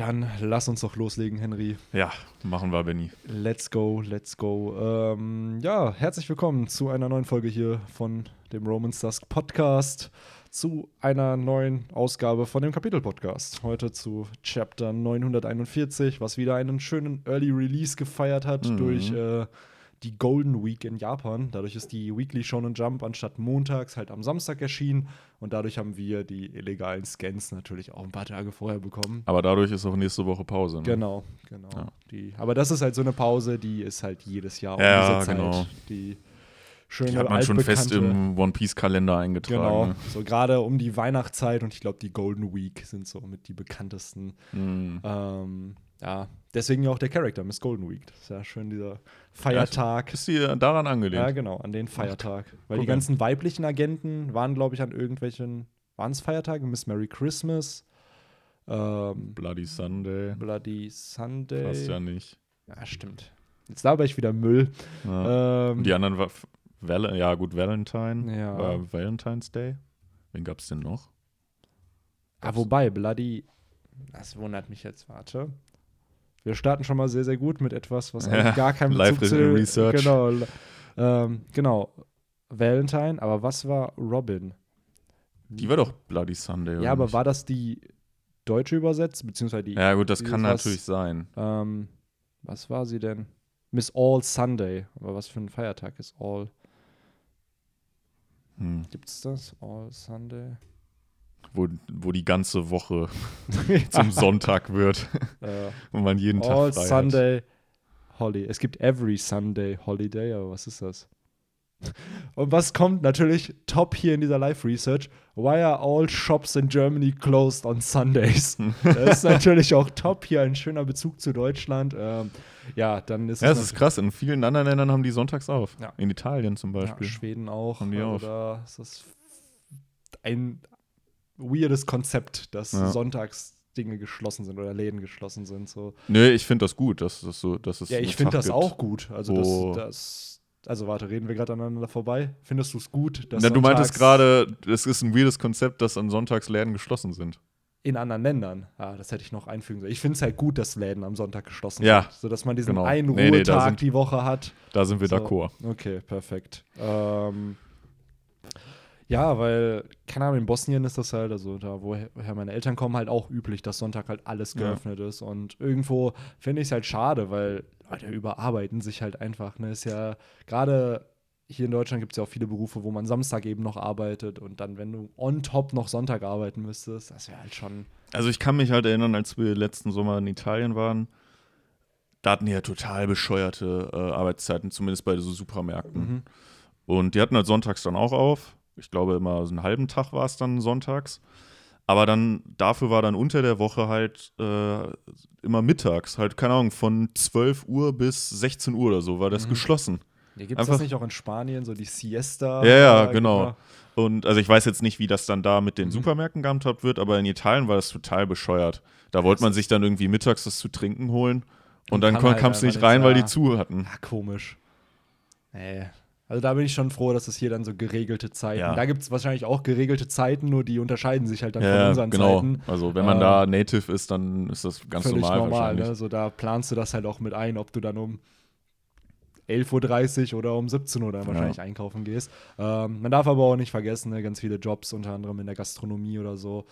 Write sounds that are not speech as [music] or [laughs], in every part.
Dann lass uns doch loslegen, Henry. Ja, machen wir, Benny. Let's go, let's go. Ähm, ja, herzlich willkommen zu einer neuen Folge hier von dem Romans Dusk Podcast, zu einer neuen Ausgabe von dem Kapitel-Podcast. Heute zu Chapter 941, was wieder einen schönen Early Release gefeiert hat Mhm. durch äh, die Golden Week in Japan. Dadurch ist die Weekly Shonen Jump anstatt montags halt am Samstag erschienen und dadurch haben wir die illegalen Scans natürlich auch ein paar Tage vorher bekommen. Aber dadurch ist auch nächste Woche Pause. Ne? Genau, genau. Ja. Die, aber das ist halt so eine Pause, die ist halt jedes Jahr um Ja, diese Zeit. genau. Die schöne Die hat man schon fest im One Piece-Kalender eingetragen. Genau, Ne? so gerade um die Weihnachtszeit und ich glaube, die Golden Week sind so mit die bekanntesten. Mhm. Ähm, ja, deswegen ja auch der Charakter, Miss Golden Week. Das ist ja schön dieser Feiertag. Ist die daran Ja, angelehnt? genau, an den Feiertag. Weil guck die ganzen weiblichen Agenten waren, glaube ich, an irgendwelchen, waren es Feiertage? Miss Merry Christmas, ähm, Bloody Sunday. Bloody Sunday. Passt ja nicht. Ja, stimmt. Jetzt laber ich wieder Müll. Ja. Ähm, die anderen war Val ja gut, Valentine. Ja. War Valentine's Day. Wen gab's denn noch? ah, wobei, Bloody, das wundert mich jetzt, warte. Wir starten schon mal sehr, sehr gut mit etwas, was Ja, eigentlich gar Live Bezug zu Research. Genau, ähm, genau. Valentine, aber was war Robin? Die war doch Bloody Sunday. oder Ja, aber nicht? war das die deutsche Übersetzung, beziehungsweise die, Ja, gut, das kann was- natürlich sein. ähm, was war sie denn? Miss All Sunday. Aber was für ein Feiertag ist All? Hm. Gibt's das? All Sunday? Wo, wo die ganze Woche [laughs] zum Sonntag wird [laughs] äh, und man jeden All Tag frei hat. Sunday Holiday. Es gibt Every Sunday Holiday, aber was ist das? [laughs] Und was kommt natürlich top hier in dieser Live-Research? Why are all shops in Germany closed on Sundays? Das ist natürlich auch top hier, ein schöner Bezug zu Deutschland. Ähm, ja, dann ist Ja, es ist krass. In vielen anderen Ländern haben die sonntags auf. Ja. In Italien zum Ja, Beispiel. Schweden auch. Haben die also auf. Da ist das ein weirdes Konzept, dass Ja. sonntags Dinge geschlossen sind oder Läden geschlossen sind. So. Nö, ich finde das gut, dass das so, dass es Ja, ich finde das gibt. auch gut. Also das, das, also warte, reden wir gerade aneinander vorbei? Findest du es gut, dass Na, du meintest gerade, es ist ein weirdes Konzept, dass an Sonntags Läden geschlossen sind. in anderen Ländern? Ah, das hätte ich noch einfügen sollen. Ich finde es halt gut, dass Läden am Sonntag geschlossen Ja, sind, sodass man diesen genau. einen Nee, nee, Ruhetag sind- die Woche hat. Da sind wir So. d'accord. Okay, perfekt. Ähm, ja, weil, keine Ahnung, in Bosnien ist das halt, also da, woher meine Eltern kommen, halt auch üblich, dass Sonntag halt alles Ja. geöffnet ist. Und irgendwo finde ich es halt schade, weil Leute überarbeiten sich halt einfach. Ne? Ist ja gerade hier in Deutschland gibt es ja auch viele Berufe, wo man Samstag eben noch arbeitet und dann, wenn du on top noch Sonntag arbeiten müsstest, das wäre halt schon. Also ich kann mich halt erinnern, als wir letzten Sommer in Italien waren, da hatten die ja total bescheuerte äh, Arbeitszeiten, zumindest bei so Supermärkten. Mhm. Und die hatten halt sonntags dann auch auf. Ich glaube, immer so einen halben Tag war es dann sonntags. Aber dann, dafür war dann unter der Woche halt äh, immer mittags, halt, keine Ahnung, von 12 Uhr bis 16 Uhr oder so war das Mhm. geschlossen. Hier gibt es das nicht auch in Spanien, so die Siesta? Ja, ja, genau. Und also ich weiß jetzt nicht, wie das dann da mit den Mhm. Supermärkten gehandhabt wird, aber in Italien war das total bescheuert. Da wollte man sich dann irgendwie mittags das zu trinken holen und, Und dann kann kon- halt nicht rein, weil ja. die zu hatten. Ja, komisch. Nee. Also da bin ich schon froh, dass es hier dann so geregelte Zeiten. Ja. Da gibt es wahrscheinlich auch geregelte Zeiten, nur die unterscheiden sich halt dann von Ja, unseren genau. Zeiten. Also wenn man Ähm, da Native ist, dann ist das ganz Völlig normal, normal, ne? So da planst du das halt auch mit ein, ob du dann um 11.30 Uhr oder um 17 Uhr dann wahrscheinlich einkaufen gehst. Ähm, man darf aber auch nicht vergessen, ne, ganz viele Jobs, unter anderem in der Gastronomie oder so,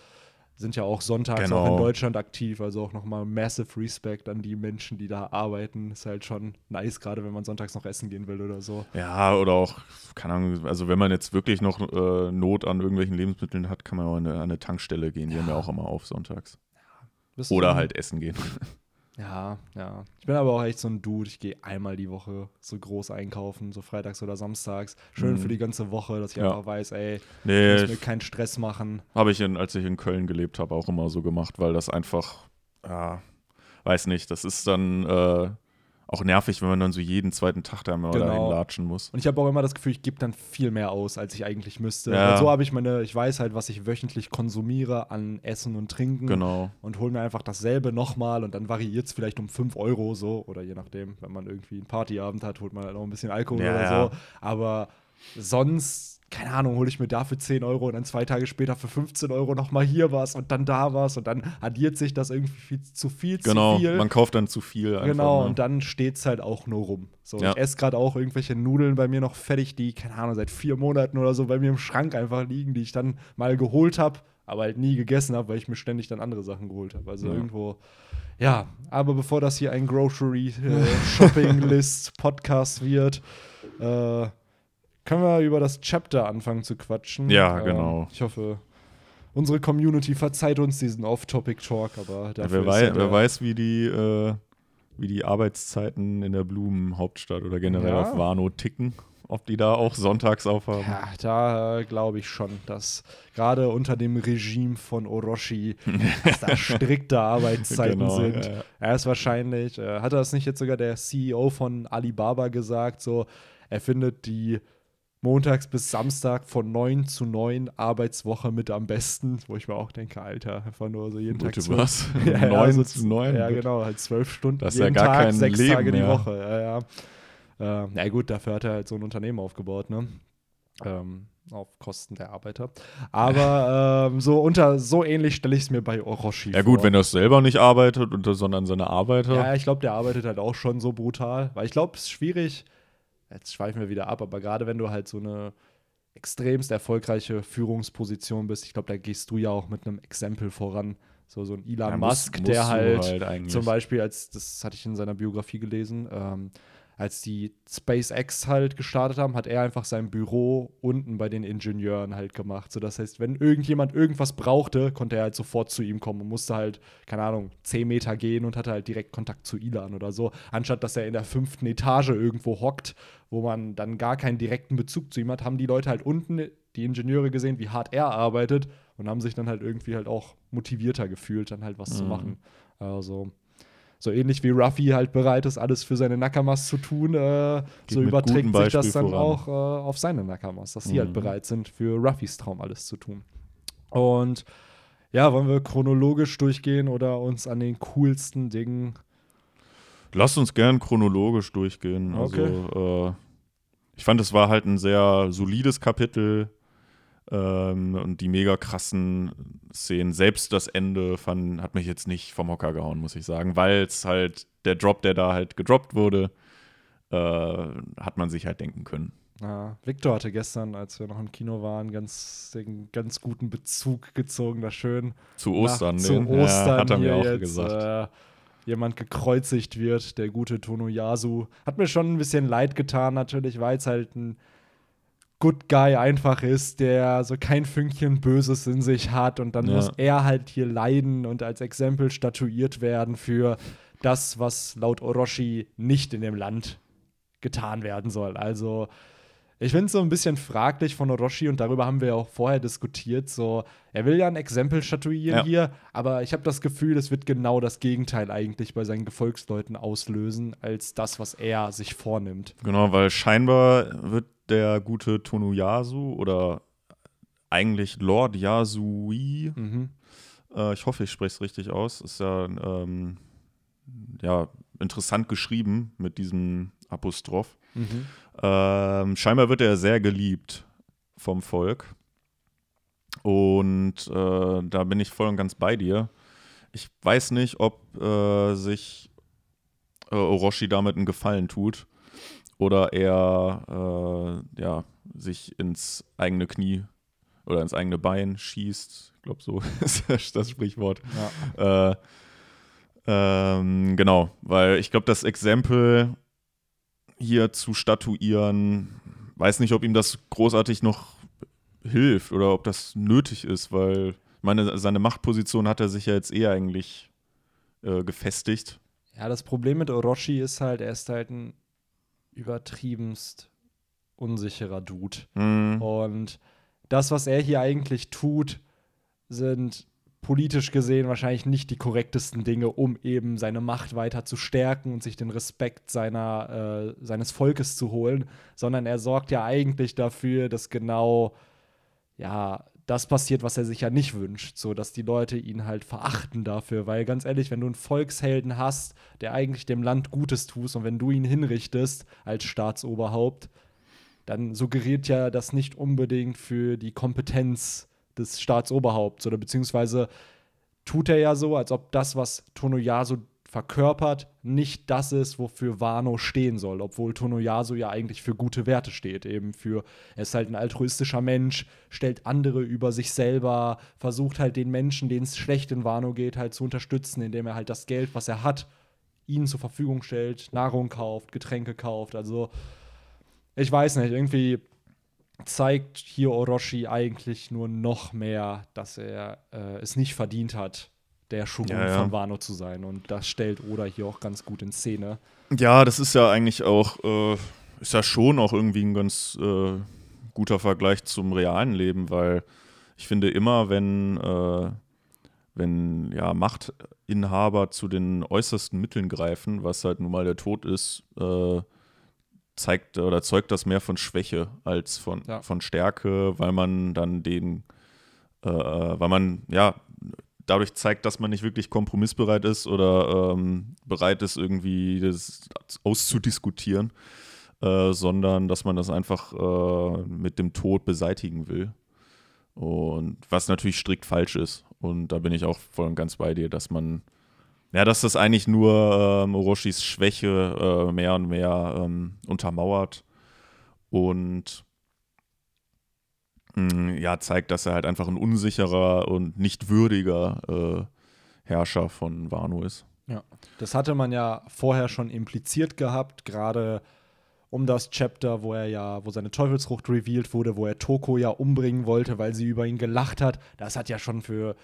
sind ja auch sonntags Genau. auch in Deutschland aktiv. Also auch nochmal massive Respect an die Menschen, die da arbeiten. Ist halt schon nice, gerade wenn man sonntags noch essen gehen will oder so. Ja, oder auch, keine Ahnung, also wenn man jetzt wirklich noch äh, Not an irgendwelchen Lebensmitteln hat, kann man auch an eine, an eine Tankstelle gehen. Die haben ja auch immer auf sonntags. Du Oder halt essen gehen. Ja, ja. Ich bin aber auch echt so ein Dude. Ich gehe einmal die Woche so groß einkaufen, so freitags oder samstags. Schön Mhm. für die ganze Woche, dass ich Ja. einfach weiß, ey, ich Nee, muss mir keinen Stress machen. Habe ich, in, als ich in Köln gelebt habe, auch immer so gemacht, weil das einfach, ja, weiß nicht, das ist dann äh, auch nervig, wenn man dann so jeden zweiten Tag da mal Genau. dahin latschen muss. Und ich habe auch immer das Gefühl, ich gebe dann viel mehr aus, als ich eigentlich müsste. Ja. So habe ich meine, ich weiß halt, was ich wöchentlich konsumiere an Essen und Trinken. Genau. Und hole mir einfach dasselbe nochmal und dann variiert es vielleicht um 5 Euro so. Oder je nachdem, wenn man irgendwie einen Partyabend hat, holt man halt noch ein bisschen Alkohol Ja, oder ja. so. Aber sonst keine Ahnung, hole ich mir da für 10 Euro und dann zwei Tage später für 15 Euro nochmal hier was und dann da was und dann addiert sich das irgendwie viel, zu viel, genau, zu viel. man kauft dann zu viel. Einfach, genau, ne? und dann steht es halt auch nur rum. So, Ja. ich esse gerade auch irgendwelche Nudeln bei mir noch fertig, die, keine Ahnung, seit vier Monaten oder so bei mir im Schrank einfach liegen, die ich dann mal geholt habe, aber halt nie gegessen habe, weil ich mir ständig dann andere Sachen geholt habe. Also Ja. irgendwo, ja, aber bevor das hier ein Grocery äh, Shopping List Podcast wird, äh, können wir über das Chapter anfangen zu quatschen. Ja, Ähm, genau. Ich hoffe, unsere Community verzeiht uns diesen Off-Topic-Talk, aber Ja, dafür wer, ja wei der- wer weiß, wie die, äh, wie die Arbeitszeiten in der Blumenhauptstadt oder generell Ja. auf Warnow ticken. Ob die da auch sonntags aufhaben. Ja, da äh, glaube ich schon, dass gerade unter dem Regime von Orochi, [laughs] dass da strikte Arbeitszeiten Genau, sind. ja, ja. Er ist wahrscheinlich, äh, hat das nicht jetzt sogar der CEO von Alibaba gesagt, so, er findet die montags bis Samstag von 9 zu 9 Arbeitswoche mit am besten, wo ich mir auch denke, Alter, einfach nur so jeden Tag Bitte zwölf- was? [laughs] Ja, ja, 9 so zu 9? Ja, genau, halt zwölf Stunden Das ist ja jeden gar Tag, kein sechs Leben Tage die mehr. Woche. Ja, ja. Äh, na gut, dafür hat er halt so ein Unternehmen aufgebaut, ne? Ähm, auf Kosten der Arbeiter. Aber [laughs] ähm, so unter so ähnlich stelle ich es mir bei Orochi Ja vor. gut, wenn er es selber nicht arbeitet, sondern seine Arbeiter. Ja, ich glaube, der arbeitet halt auch schon so brutal. Weil ich glaube, es ist schwierig, jetzt schweifen wir wieder ab, aber gerade wenn du halt so eine extremst erfolgreiche Führungsposition bist, ich glaube, da gehst du ja auch mit einem Exempel voran. So, so ein Elon Ja, muss- Musk, musst der halt, eigentlich. zum Beispiel, als das hatte ich in seiner Biografie gelesen, ähm, als die SpaceX halt gestartet haben, hat er einfach sein Büro unten bei den Ingenieuren halt gemacht. So, das heißt, wenn irgendjemand irgendwas brauchte, konnte er halt sofort zu ihm kommen und musste halt, keine Ahnung, 10 Meter gehen und hatte halt direkt Kontakt zu Elon oder so, anstatt dass er in der fünften Etage irgendwo hockt, wo man dann gar keinen direkten Bezug zu ihm hat, haben die Leute halt unten, die Ingenieure gesehen, wie hart er arbeitet und haben sich dann halt irgendwie halt auch motivierter gefühlt, dann halt was zu Mhm. machen. Also so ähnlich wie Ruffy halt bereit ist, alles für seine Nakamas zu tun, äh, so überträgt sich das dann voran. auch äh, auf seine Nakamas, dass die halt Mhm. bereit sind, für Ruffys Traum alles zu tun. Und ja, wollen wir chronologisch durchgehen oder uns an den coolsten Dingen. Lass uns gern chronologisch durchgehen. Okay. Also, äh, ich fand, es war halt ein sehr solides Kapitel ähm, und die mega krassen Szenen. Selbst das Ende fand, hat mich jetzt nicht vom Hocker gehauen, muss ich sagen, weil es halt der Drop, der da halt gedroppt wurde, äh, hat man sich halt denken können. Ja, Victor hatte gestern, als wir noch im Kino waren, ganz, den ganz guten Bezug gezogen, da schön Zu Ostern, nach, zu den, Ostern ja, hat er mir auch jetzt, gesagt. Äh, jemand gekreuzigt wird, der gute Tonoyasu. Hat mir schon ein bisschen leid getan, natürlich, weil es halt ein Good Guy einfach ist, der so kein Fünkchen Böses in sich hat und dann Ja. muss er halt hier leiden und als Exempel statuiert werden für das, was laut Orochi nicht in dem Land getan werden soll. Also ich finde es so ein bisschen fraglich von Orochi und darüber haben wir ja auch vorher diskutiert. So, er will ja ein Exempel statuieren Ja. hier, aber ich habe das Gefühl, es wird genau das Gegenteil eigentlich bei seinen Gefolgsleuten auslösen, als das, was er sich vornimmt. Genau, weil scheinbar wird der gute Tonuyasu oder eigentlich Lord Yasui, Mhm. äh, ich hoffe, ich spreche es richtig aus, ist ja, ähm, ja interessant geschrieben mit diesem Apostroph. Mhm. Ähm, scheinbar wird er sehr geliebt vom Volk. Und äh, da bin ich voll und ganz bei dir. Ich weiß nicht, ob äh, sich äh, Orochi damit einen Gefallen tut oder er äh, ja, sich ins eigene Knie oder ins eigene Bein schießt. Ich glaube, so [laughs] ist das Sprichwort. Ja. Äh, ähm, genau, weil ich glaube, das Exempel hier zu statuieren, weiß nicht, ob ihm das großartig noch hilft oder ob das nötig ist, weil meine, seine Machtposition hat er sich ja jetzt eh eigentlich äh, gefestigt. ja, das Problem mit Orochi ist halt, er ist halt ein übertriebenst unsicherer Dude. Mhm. Und das, was er hier eigentlich tut, sind politisch gesehen wahrscheinlich nicht die korrektesten Dinge, um eben seine Macht weiter zu stärken und sich den Respekt seiner, äh, seines Volkes zu holen, sondern er sorgt ja eigentlich dafür, dass genau ja das passiert, was er sich ja nicht wünscht, so dass die Leute ihn halt verachten dafür, weil ganz ehrlich, wenn du einen Volkshelden hast, der eigentlich dem Land Gutes tust und wenn du ihn hinrichtest als Staatsoberhaupt, dann suggeriert ja das nicht unbedingt für die Kompetenz des Staatsoberhaupts. Oder beziehungsweise tut er ja so, als ob das, was Tonoyasu verkörpert, nicht das ist, wofür Wano stehen soll, obwohl Tonoyasu ja eigentlich für gute Werte steht, eben für, er ist halt ein altruistischer Mensch, stellt andere über sich selber, versucht halt den Menschen, denen es schlecht in Wano geht, halt zu unterstützen, indem er halt das Geld, was er hat, ihnen zur Verfügung stellt, Nahrung kauft, Getränke kauft, also ich weiß nicht, irgendwie zeigt hier Orochi eigentlich nur noch mehr, dass er äh, es nicht verdient hat, der Shogun Ja, ja. von Wano zu sein. Und das stellt Oda hier auch ganz gut in Szene. Ja, das ist ja eigentlich auch, äh, ist ja schon auch irgendwie ein ganz äh, guter Vergleich zum realen Leben, weil ich finde immer, wenn, äh, wenn ja, Machtinhaber zu den äußersten Mitteln greifen, was halt nun mal der Tod ist, äh, zeigt oder zeugt das mehr von Schwäche als von, Ja. von Stärke, weil man dann den, äh, weil man ja dadurch zeigt, dass man nicht wirklich kompromissbereit ist oder ähm, bereit ist, irgendwie das auszudiskutieren, äh, sondern dass man das einfach äh, mit dem Tod beseitigen will. Und was natürlich strikt falsch ist. Und da bin ich auch voll und ganz bei dir, dass man, ja, dass das eigentlich nur ähm, Orochis Schwäche äh, mehr und mehr ähm, untermauert und ja, zeigt, dass er halt einfach ein unsicherer und nicht würdiger äh, Herrscher von Wano ist. Das hatte man ja vorher schon impliziert gehabt, gerade um das Chapter, wo er ja, wo seine Teufelsfrucht revealed wurde, wo er Toko ja umbringen wollte, weil sie über ihn gelacht hat. Das hat ja schon für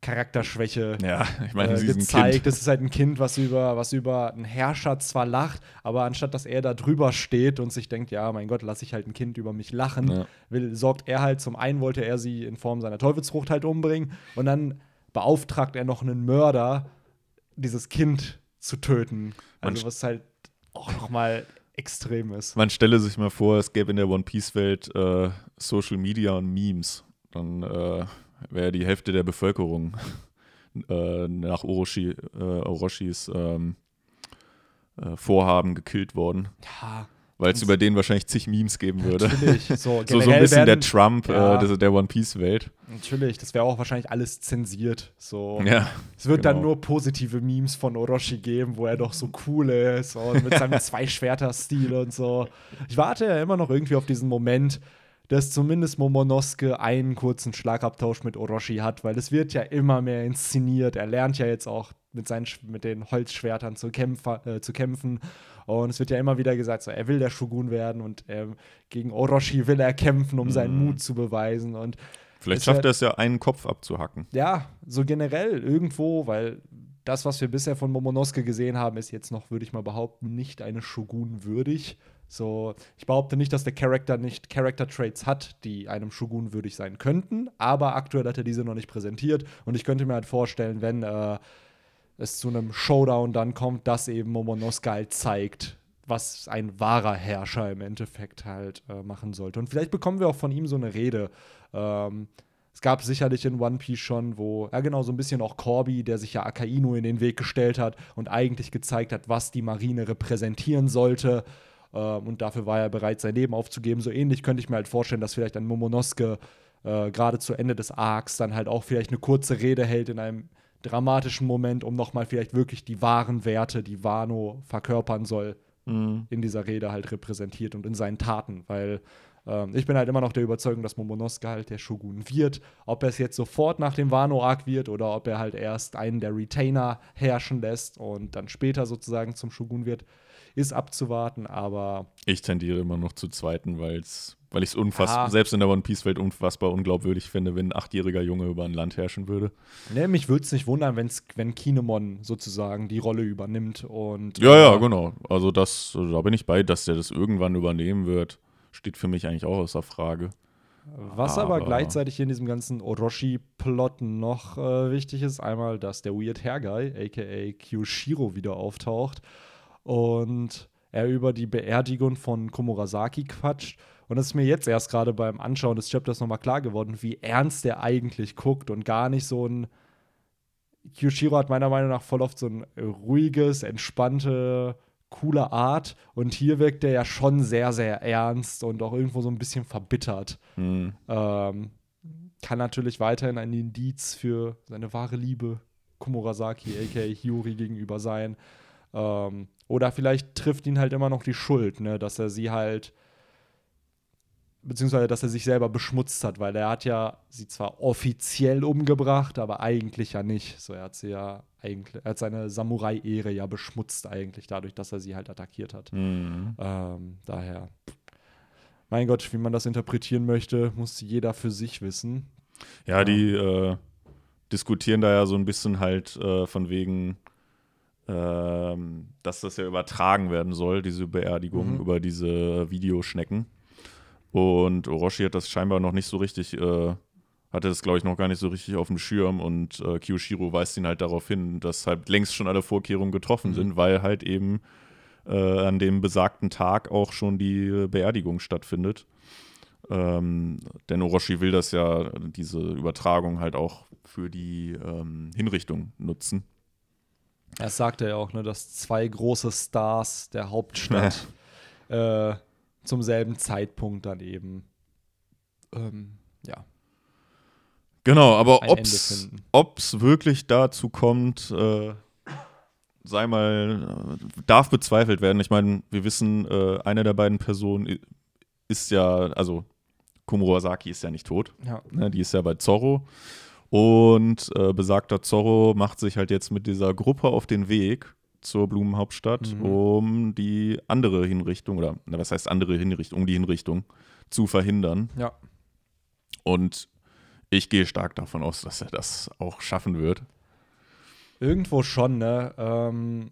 Charakterschwäche Ja, ich meine, äh, sie ist ein gezeigt. Kind. Das ist halt ein Kind, was über, was über einen Herrscher zwar lacht, aber anstatt dass er da drüber steht und sich denkt, ja, mein Gott, lass ich halt ein Kind über mich lachen, Ja. will, sorgt er halt, zum einen wollte er sie in Form seiner Teufelsfrucht halt umbringen und dann beauftragt er noch einen Mörder, dieses Kind zu töten. Also was halt auch noch mal extrem ist. Man stelle sich mal vor, es gäbe in der One Piece-Welt äh, Social Media und Memes. Dann äh, wäre die Hälfte der Bevölkerung [laughs] äh, nach Orochi, äh, Orochis ähm, äh, Vorhaben gekillt worden. Ja, Weil es über den wahrscheinlich zig Memes geben würde. natürlich. [laughs] So, So, so ein bisschen der werden- Trump Ja. äh, der One Piece-Welt. Natürlich, das wäre auch wahrscheinlich alles zensiert. So. Ja. Es wird dann genau. nur positive Memes von Orochi geben, wo er doch so cool ist und mit seinem [laughs] Zwei-Schwerter-Stil und so. Ich warte ja immer noch irgendwie auf diesen Moment, dass zumindest Momonosuke einen kurzen Schlagabtausch mit Orochi hat, weil es wird ja immer mehr inszeniert. Er lernt ja jetzt auch mit, seinen, mit den Holzschwertern zu, kämpfer, äh, zu kämpfen. Und es wird ja immer wieder gesagt, so, er will der Shogun werden und ähm, gegen Orochi will er kämpfen, um seinen Mhm. Mut zu beweisen. Und Vielleicht schafft er es ja, einen Kopf abzuhacken. ja, so generell irgendwo, weil das, was wir bisher von Momonosuke gesehen haben, ist jetzt noch, würde ich mal behaupten, nicht eine Shogun würdig. So, ich behaupte nicht, dass der Charakter nicht Character Traits hat, die einem Shogun würdig sein könnten, aber aktuell hat er diese noch nicht präsentiert und ich könnte mir halt vorstellen, wenn äh, es zu einem Showdown dann kommt, dass eben Momonosuke halt zeigt, was ein wahrer Herrscher im Endeffekt halt äh, machen sollte. Und vielleicht bekommen wir auch von ihm so eine Rede. Ähm, es gab sicherlich in One Piece schon, wo, ja genau, so ein bisschen auch Corby, der sich ja Akainu in den Weg gestellt hat und eigentlich gezeigt hat, was die Marine repräsentieren sollte. Ähm, und dafür war er bereit, sein Leben aufzugeben. So ähnlich könnte ich mir halt vorstellen, dass vielleicht ein Momonosuke äh, gerade zu Ende des Arcs dann halt auch vielleicht eine kurze Rede hält in einem dramatischen Moment, um nochmal vielleicht wirklich die wahren Werte, die Wano verkörpern soll, in dieser Rede halt repräsentiert und in seinen Taten, weil ähm, ich bin halt immer noch der Überzeugung, dass Momonosuke halt der Shogun wird. Ob er es jetzt sofort nach dem Wano-Arc wird oder ob er halt erst einen der Retainer herrschen lässt und dann später sozusagen zum Shogun wird, ist abzuwarten, aber Ich tendiere immer noch zu zweiten, weil's, weil ich es unfassbar, Ah. selbst in der One Piece-Welt unfassbar unglaubwürdig finde, wenn ein achtjähriger Junge über ein Land herrschen würde. ne, mich würde es nicht wundern, wenn's, wenn Kinemon sozusagen die Rolle übernimmt und Ja, ja, äh, genau. Also das, da bin ich bei, dass der das irgendwann übernehmen wird. Steht für mich eigentlich auch außer Frage. Was aber, Aber- gleichzeitig hier in diesem ganzen Orochi-Plot noch äh, wichtig ist, einmal, dass der Weird Hair Guy, aka Kyoshiro, wieder auftaucht und er über die Beerdigung von Komurasaki quatscht. Und es ist mir jetzt erst gerade beim Anschauen des Chapters nochmal klar geworden, wie ernst der eigentlich guckt und gar nicht so ein. Kyoshiro hat meiner Meinung nach voll oft so ein ruhiges, entspannte coole Art. Und hier wirkt er ja schon sehr, sehr ernst und auch irgendwo so ein bisschen verbittert. Hm. Ähm, kann natürlich weiterhin ein Indiz für seine wahre Liebe Komurasaki, aka Hiyori, gegenüber sein. Ähm, oder vielleicht trifft ihn halt immer noch die Schuld, ne, dass er sie halt, beziehungsweise dass er sich selber beschmutzt hat, weil er hat ja sie zwar offiziell umgebracht, aber eigentlich ja nicht. So, er hat sie ja eigentlich, er hat seine Samurai-Ehre ja beschmutzt eigentlich dadurch, dass er sie halt attackiert hat. Hm. Ähm, daher, mein Gott, wie man das interpretieren möchte, muss jeder für sich wissen. Ja, die äh, diskutieren da ja so ein bisschen halt äh, von wegen, ähm, dass das ja übertragen werden soll, diese Beerdigung Mhm. über diese Videoschnecken. Und Orochi hat das scheinbar noch nicht so richtig, äh, hatte das glaube ich noch gar nicht so richtig auf dem Schirm und äh, Kiyoshiro weist ihn halt darauf hin, dass halt längst schon alle Vorkehrungen getroffen Mhm. sind, weil halt eben äh, an dem besagten Tag auch schon die Beerdigung stattfindet. Ähm, denn Orochi will das ja, diese Übertragung halt auch für die ähm, Hinrichtung nutzen. Das sagt er ja auch, ne, dass zwei große Stars der Hauptstadt äh, zum selben Zeitpunkt dann eben ähm, ja, Genau, aber ob's, finden. ob's wirklich dazu kommt, äh, sei mal, äh, darf bezweifelt werden. Ich meine, wir wissen, äh, eine der beiden Personen ist ja, also Komurasaki ist ja nicht tot. Ja. Ne, die ist ja bei Zorro. Und äh, besagter Zorro macht sich halt jetzt mit dieser Gruppe auf den Weg zur Blumenhauptstadt, Mhm. um die andere Hinrichtung, oder na, was heißt andere Hinrichtung, um die Hinrichtung zu verhindern. Ja. Und ich gehe stark davon aus, dass er das auch schaffen wird. Irgendwo schon, ne? Ähm,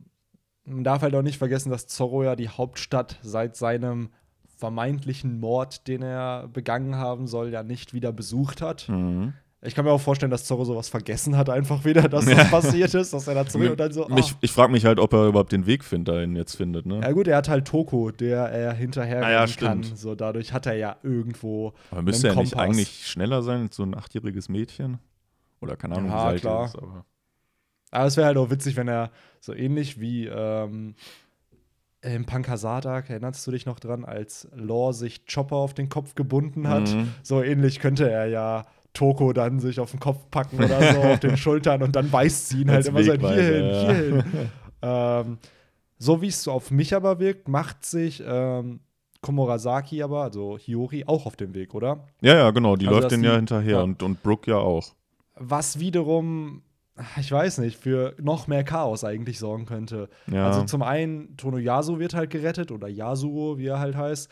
man darf halt auch nicht vergessen, dass Zorro ja die Hauptstadt seit seinem vermeintlichen Mord, den er begangen haben soll, ja nicht wieder besucht hat. Mhm. Ich kann mir auch vorstellen, dass Zorro sowas vergessen hat, einfach wieder, dass das passiert ist, dass er da zurück und dann so. Mich, ah. ich frage mich halt, ob er überhaupt den Weg find, dahin jetzt findet. Ne? Ja gut, er hat halt Toko, der er hinterher Ah ja, kann. stimmt. So dadurch hat er ja irgendwo. aber müsste er einen nicht Kompass. eigentlich schneller sein als so ein achtjähriges Mädchen? Oder keine Ahnung, Ja, wie alt klar. ist. Aber Aber es wäre halt auch witzig, wenn er so ähnlich wie ähm, im Pankasadak, erinnerst du dich noch dran, als Law sich Chopper auf den Kopf gebunden hat? Mhm. So ähnlich könnte er ja Toko dann sich auf den Kopf packen oder so auf den [laughs] Schultern und dann weist sie ihn halt immer so hierhin, ja. hierhin. [laughs] ähm, so wie es so auf mich aber wirkt, macht sich ähm, Komurasaki aber, also Hiyori, auch auf dem Weg, oder? Ja, ja, genau, die Also, läuft den ja hinterher ja. Und, und Brooke ja auch. Was wiederum, ich weiß nicht, für noch mehr Chaos eigentlich sorgen könnte. Ja. Also zum einen, Tonoyasu wird halt gerettet oder Yasuo, wie er halt heißt.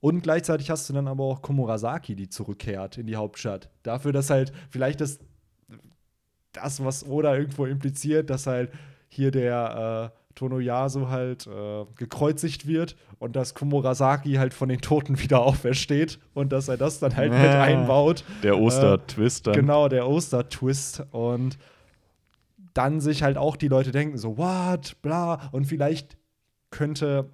Und gleichzeitig hast du dann aber auch Komurasaki, die zurückkehrt in die Hauptstadt. Dafür, dass halt vielleicht das, das was Oda irgendwo impliziert, dass halt hier der äh, Tonoyasu halt äh, gekreuzigt wird und dass Komurasaki halt von den Toten [laughs] wieder aufersteht und dass er das dann halt mit Ja. einbaut. der Oster-Twist dann. Genau, der Oster-Twist. Und dann sich halt auch die Leute denken, so, what, bla. Und vielleicht könnte,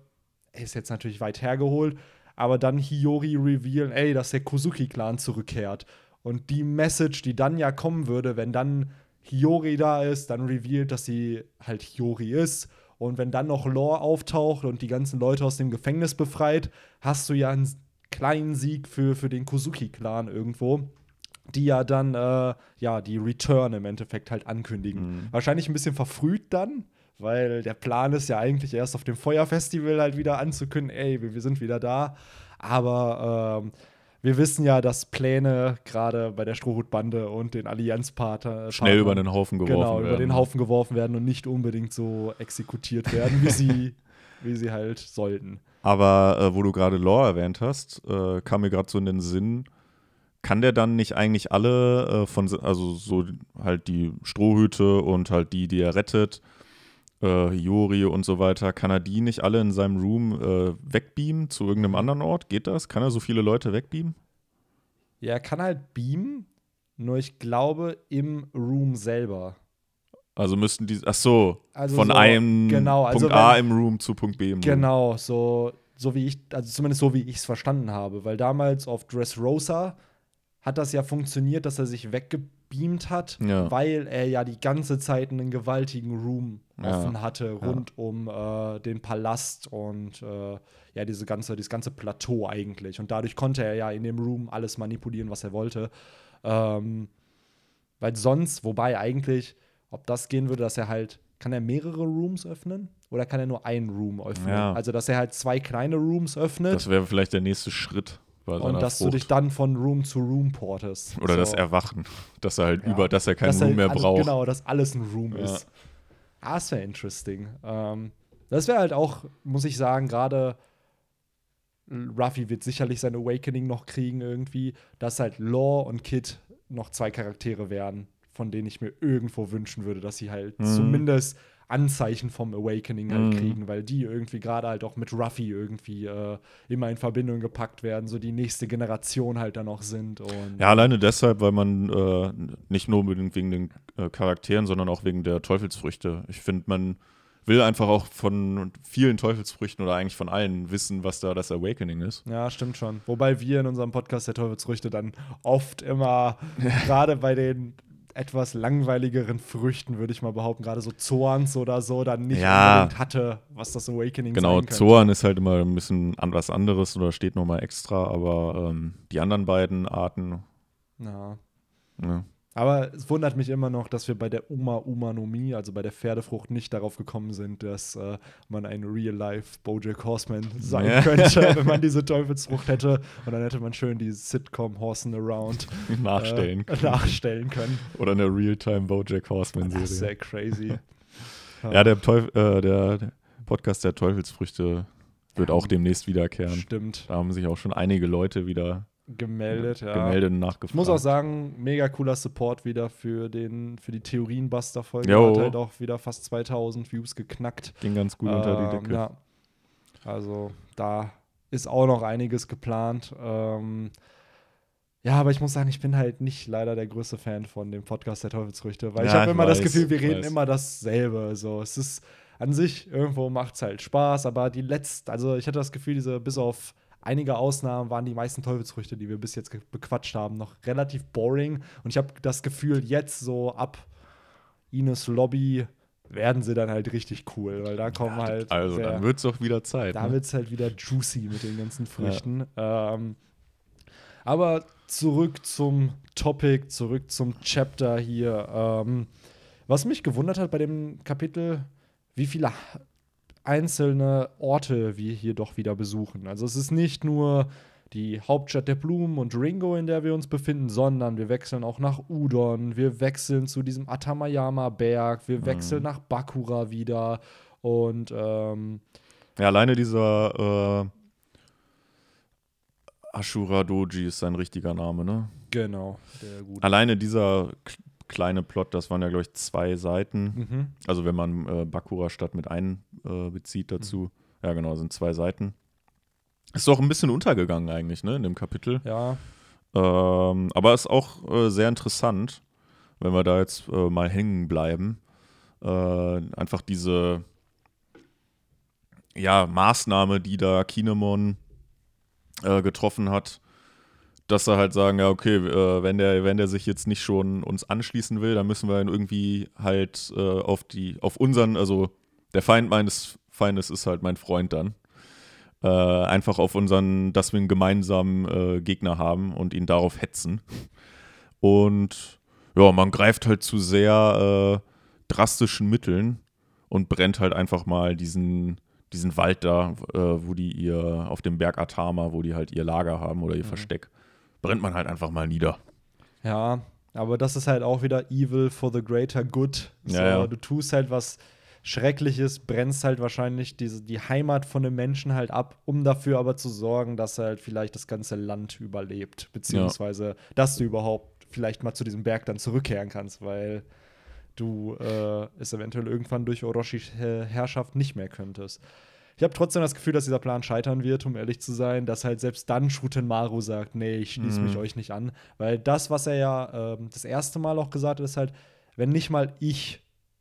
ist jetzt natürlich weit hergeholt, aber dann Hiyori revealen, ey, dass der Kozuki-Clan zurückkehrt. Und die Message, die dann ja kommen würde, wenn dann Hiyori da ist, dann revealed, dass sie halt Hiyori ist. Und wenn dann noch Lore auftaucht und die ganzen Leute aus dem Gefängnis befreit, hast du ja einen kleinen Sieg für, für den Kozuki-Clan irgendwo die ja dann äh, ja die Return im Endeffekt halt ankündigen. Mhm. Wahrscheinlich ein bisschen verfrüht dann, weil der Plan ist ja eigentlich erst auf dem Feuerfestival halt wieder anzukündigen, ey, wir, sind wieder da. Aber ähm, wir wissen ja, dass Pläne gerade bei der Strohhutbande und den Allianzpartner Schnell über den Haufen geworfen genau über werden. den Haufen geworfen werden und nicht unbedingt so exekutiert werden, wie sie [laughs] wie sie halt sollten. Aber äh, wo du gerade Lore erwähnt hast, äh, kam mir gerade so in den Sinn, kann der dann nicht eigentlich alle äh, von, also so halt die Strohhüte und halt die, die er rettet, äh, Hiyori und so weiter, kann er die nicht alle in seinem Room äh, wegbeamen zu irgendeinem anderen Ort? Geht das? Kann er so viele Leute wegbeamen? Ja, er kann halt beamen, nur ich glaube im Room selber. Also müssten die, ach so, Also von so- einem genau, also Punkt A wenn- im Room zu Punkt B im Room. Genau, so, so wie ich, also zumindest so wie ich es verstanden habe. Weil damals auf Dressrosa hat das ja funktioniert, dass er sich beamt hat, Ja. weil er ja die ganze Zeit einen gewaltigen Room Ja. offen hatte rund um äh, den Palast und äh, ja diese ganze dieses ganze Plateau eigentlich und dadurch konnte er ja in dem Room alles manipulieren, was er wollte. Ähm, weil sonst, wobei eigentlich, ob das gehen würde, dass er halt, kann er mehrere Rooms öffnen? Oder kann er nur einen Room öffnen? Ja. Also, dass er halt zwei kleine Rooms öffnet Das wäre vielleicht der nächste Schritt und dass du Frucht. dich dann von Room zu Room portest. Oder So. das Erwachen, dass er halt Ja. über, dass er keinen Dass Room halt mehr braucht. Genau, dass alles ein Room Ja. ist. Ah, das wäre interesting. Ähm, das wäre halt auch, muss ich sagen, gerade Ruffy wird sicherlich sein Awakening noch kriegen irgendwie, dass halt Law und Kid noch zwei Charaktere wären, von denen ich mir irgendwo wünschen würde, dass sie halt Mhm. zumindest Anzeichen vom Awakening halt Mhm. kriegen, weil die irgendwie gerade halt auch mit Ruffy irgendwie äh, immer in Verbindung gepackt werden, so die nächste Generation halt dann auch sind. Und Ja, alleine deshalb, weil man äh, nicht nur unbedingt wegen den äh, Charakteren, sondern auch wegen der Teufelsfrüchte. Ich finde, man will einfach auch von vielen Teufelsfrüchten oder eigentlich von allen wissen, was da das Awakening ist. Ja, stimmt schon. Wobei wir in unserem Podcast der Teufelsfrüchte dann oft immer, [laughs] gerade bei den etwas langweiligeren Früchten, würde ich mal behaupten, gerade so Zorns oder so, dann nicht Ja. unbedingt hatte, was das Awakening Genau, sein könnte. Zoan ist halt immer ein bisschen an was anderes oder steht nochmal extra, aber ähm, die anderen beiden Arten, Ja. ne. Aber es wundert mich immer noch, dass wir bei der Uma Umanomie, also bei der Pferdefrucht, nicht darauf gekommen sind, dass äh, man ein Real-Life Bojack Horseman sein Ja. könnte, [laughs] wenn man diese Teufelsfrucht hätte. Und dann hätte man schön die Sitcom Horsen Around [laughs] nachstellen äh, nachstellen können. Oder eine Realtime Bojack Horseman-Serie. Das ist sehr crazy. [laughs] Ja, der, Teuf äh, der, der Podcast der Teufelsfrüchte wird Ja. auch demnächst wiederkehren. Stimmt. Da haben sich auch schon einige Leute wieder Gemeldet, ja. gemeldet und Ich nachgefragt. muss auch sagen, mega cooler Support wieder für, den, für die Theorienbuster-Folge. Hat halt auch wieder fast 2000 Views geknackt. Ging ganz gut unter die Ähm, Decke. Ja. Also da ist auch noch einiges geplant. Ähm, ja, aber ich muss sagen, ich bin halt nicht leider der größte Fan von dem Podcast der Teufelsfrüchte, weil ich Ja, habe ich immer das weiß, Gefühl, wir ich reden weiß. immer dasselbe. So, es ist an sich irgendwo macht es halt Spaß, aber die letzten, also ich hatte das Gefühl, diese bis auf einige Ausnahmen waren die meisten Teufelsfrüchte, die wir bis jetzt bequatscht haben, noch relativ boring. Und ich habe das Gefühl, jetzt so ab Ines Lobby werden sie dann halt richtig cool, weil da kommen halt. also, sehr- dann wird es doch wieder Zeit. da ne? wird es halt wieder juicy mit den ganzen Früchten. Ähm, aber zurück zum Topic, zurück zum Chapter hier. Ähm, was mich gewundert hat bei dem Kapitel, wie viele einzelne Orte wir hier doch wieder besuchen. Also es ist nicht nur die Hauptstadt der Blumen und Ringo, in der wir uns befinden, sondern wir wechseln auch nach Udon, wir wechseln zu diesem Atamayama-Berg, wir wechseln nach Bakura wieder und ähm, Ja, alleine dieser äh, Ashura Doji ist sein richtiger Name, ne? Genau. Alleine dieser kleine Plot, das waren ja, glaube ich, zwei Seiten. Mhm. Also wenn man äh, Bakura Stadt mit einbezieht äh, bezieht dazu. Ja, genau, sind zwei Seiten. Ist doch ein bisschen untergegangen eigentlich, ne, in dem Kapitel. Ja, Ähm, aber ist auch äh, sehr interessant, wenn wir da jetzt äh, mal hängen bleiben. Äh, einfach diese ja, Maßnahme, die da Kinemon äh, getroffen hat, dass er halt sagen, ja, okay, äh, wenn, der, wenn der sich jetzt nicht schon uns anschließen will, dann müssen wir ihn irgendwie halt äh, auf die, auf unseren, also der Feind meines Feindes ist halt mein Freund dann. Äh, einfach auf unseren, dass wir einen gemeinsamen äh, Gegner haben und ihn darauf hetzen. Und ja, man greift halt zu sehr äh, drastischen Mitteln und brennt halt einfach mal diesen, diesen Wald da, äh, wo die ihr, auf dem Berg Atama, wo die halt ihr Lager haben oder ihr Versteck, brennt man halt einfach mal nieder. ja. Aber das ist halt auch wieder evil for the greater good. So, Ja, ja. Du tust halt was Schreckliches, brennst halt wahrscheinlich diese, die Heimat von den Menschen halt ab, um dafür aber zu sorgen, dass halt vielleicht das ganze Land überlebt. Beziehungsweise, dass du überhaupt vielleicht mal zu diesem Berg dann zurückkehren kannst, weil du äh, es eventuell irgendwann durch Orochis äh, Herrschaft nicht mehr könntest. Ich habe trotzdem das Gefühl, dass dieser Plan scheitern wird, um ehrlich zu sein, dass halt selbst dann Shutenmaru sagt, nee, ich schließe mich euch nicht an. Weil das, was er ja ähm, das erste Mal auch gesagt hat, ist halt, wenn nicht mal ich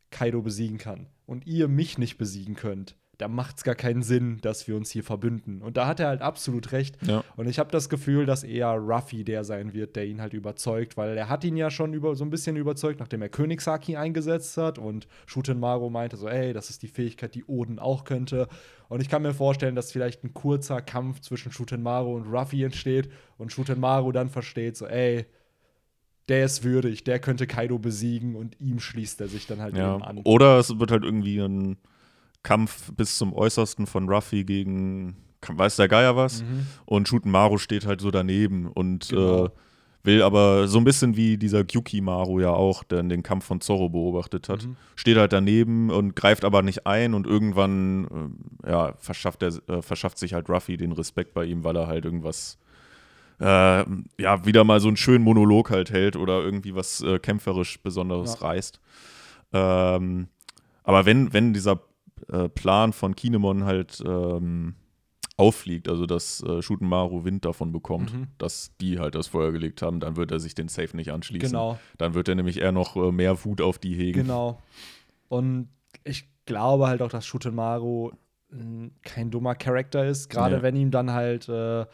Kaido besiegen kann und ihr mich nicht besiegen könnt, da macht es gar keinen Sinn, dass wir uns hier verbünden. Und da hat er halt absolut recht. Ja. Und ich habe das Gefühl, dass eher Ruffy der sein wird, der ihn halt überzeugt, weil er hat ihn ja schon über, so ein bisschen überzeugt, nachdem er Königshaki eingesetzt hat und Shutenmaru meinte so, ey, das ist die Fähigkeit, die Oden auch könnte. Und ich kann mir vorstellen, dass vielleicht ein kurzer Kampf zwischen Shutenmaru und Ruffy entsteht und Shutenmaru dann versteht so, ey, der ist würdig, der könnte Kaido besiegen und ihm schließt er sich dann halt Ja. eben an. Oder es wird halt irgendwie ein Kampf bis zum Äußersten von Ruffy gegen weiß der Geier was. Mhm. Und Shutenmaru steht halt so daneben und Genau. äh, will aber so ein bisschen wie dieser Gyuki-Maru ja auch, der den Kampf von Zorro beobachtet hat. Mhm. Steht halt daneben und greift aber nicht ein und irgendwann äh, ja, verschafft, er, äh, verschafft sich halt Ruffy den Respekt bei ihm, weil er halt irgendwas äh, ja, wieder mal so einen schönen Monolog halt hält oder irgendwie was äh, kämpferisch Besonderes Ja. reißt. Ähm, aber wenn, wenn dieser äh, Plan von Kinemon halt ähm, auffliegt, also dass äh, Shutenmaru Wind davon bekommt, Mhm. dass die halt das Feuer gelegt haben, dann wird er sich den Safe nicht anschließen. Genau. Dann wird er nämlich eher noch äh, mehr Wut auf die hegen. Genau. Und ich glaube halt auch, dass Shutenmaru mh, kein dummer Charakter ist, gerade Nee. wenn ihm dann halt äh,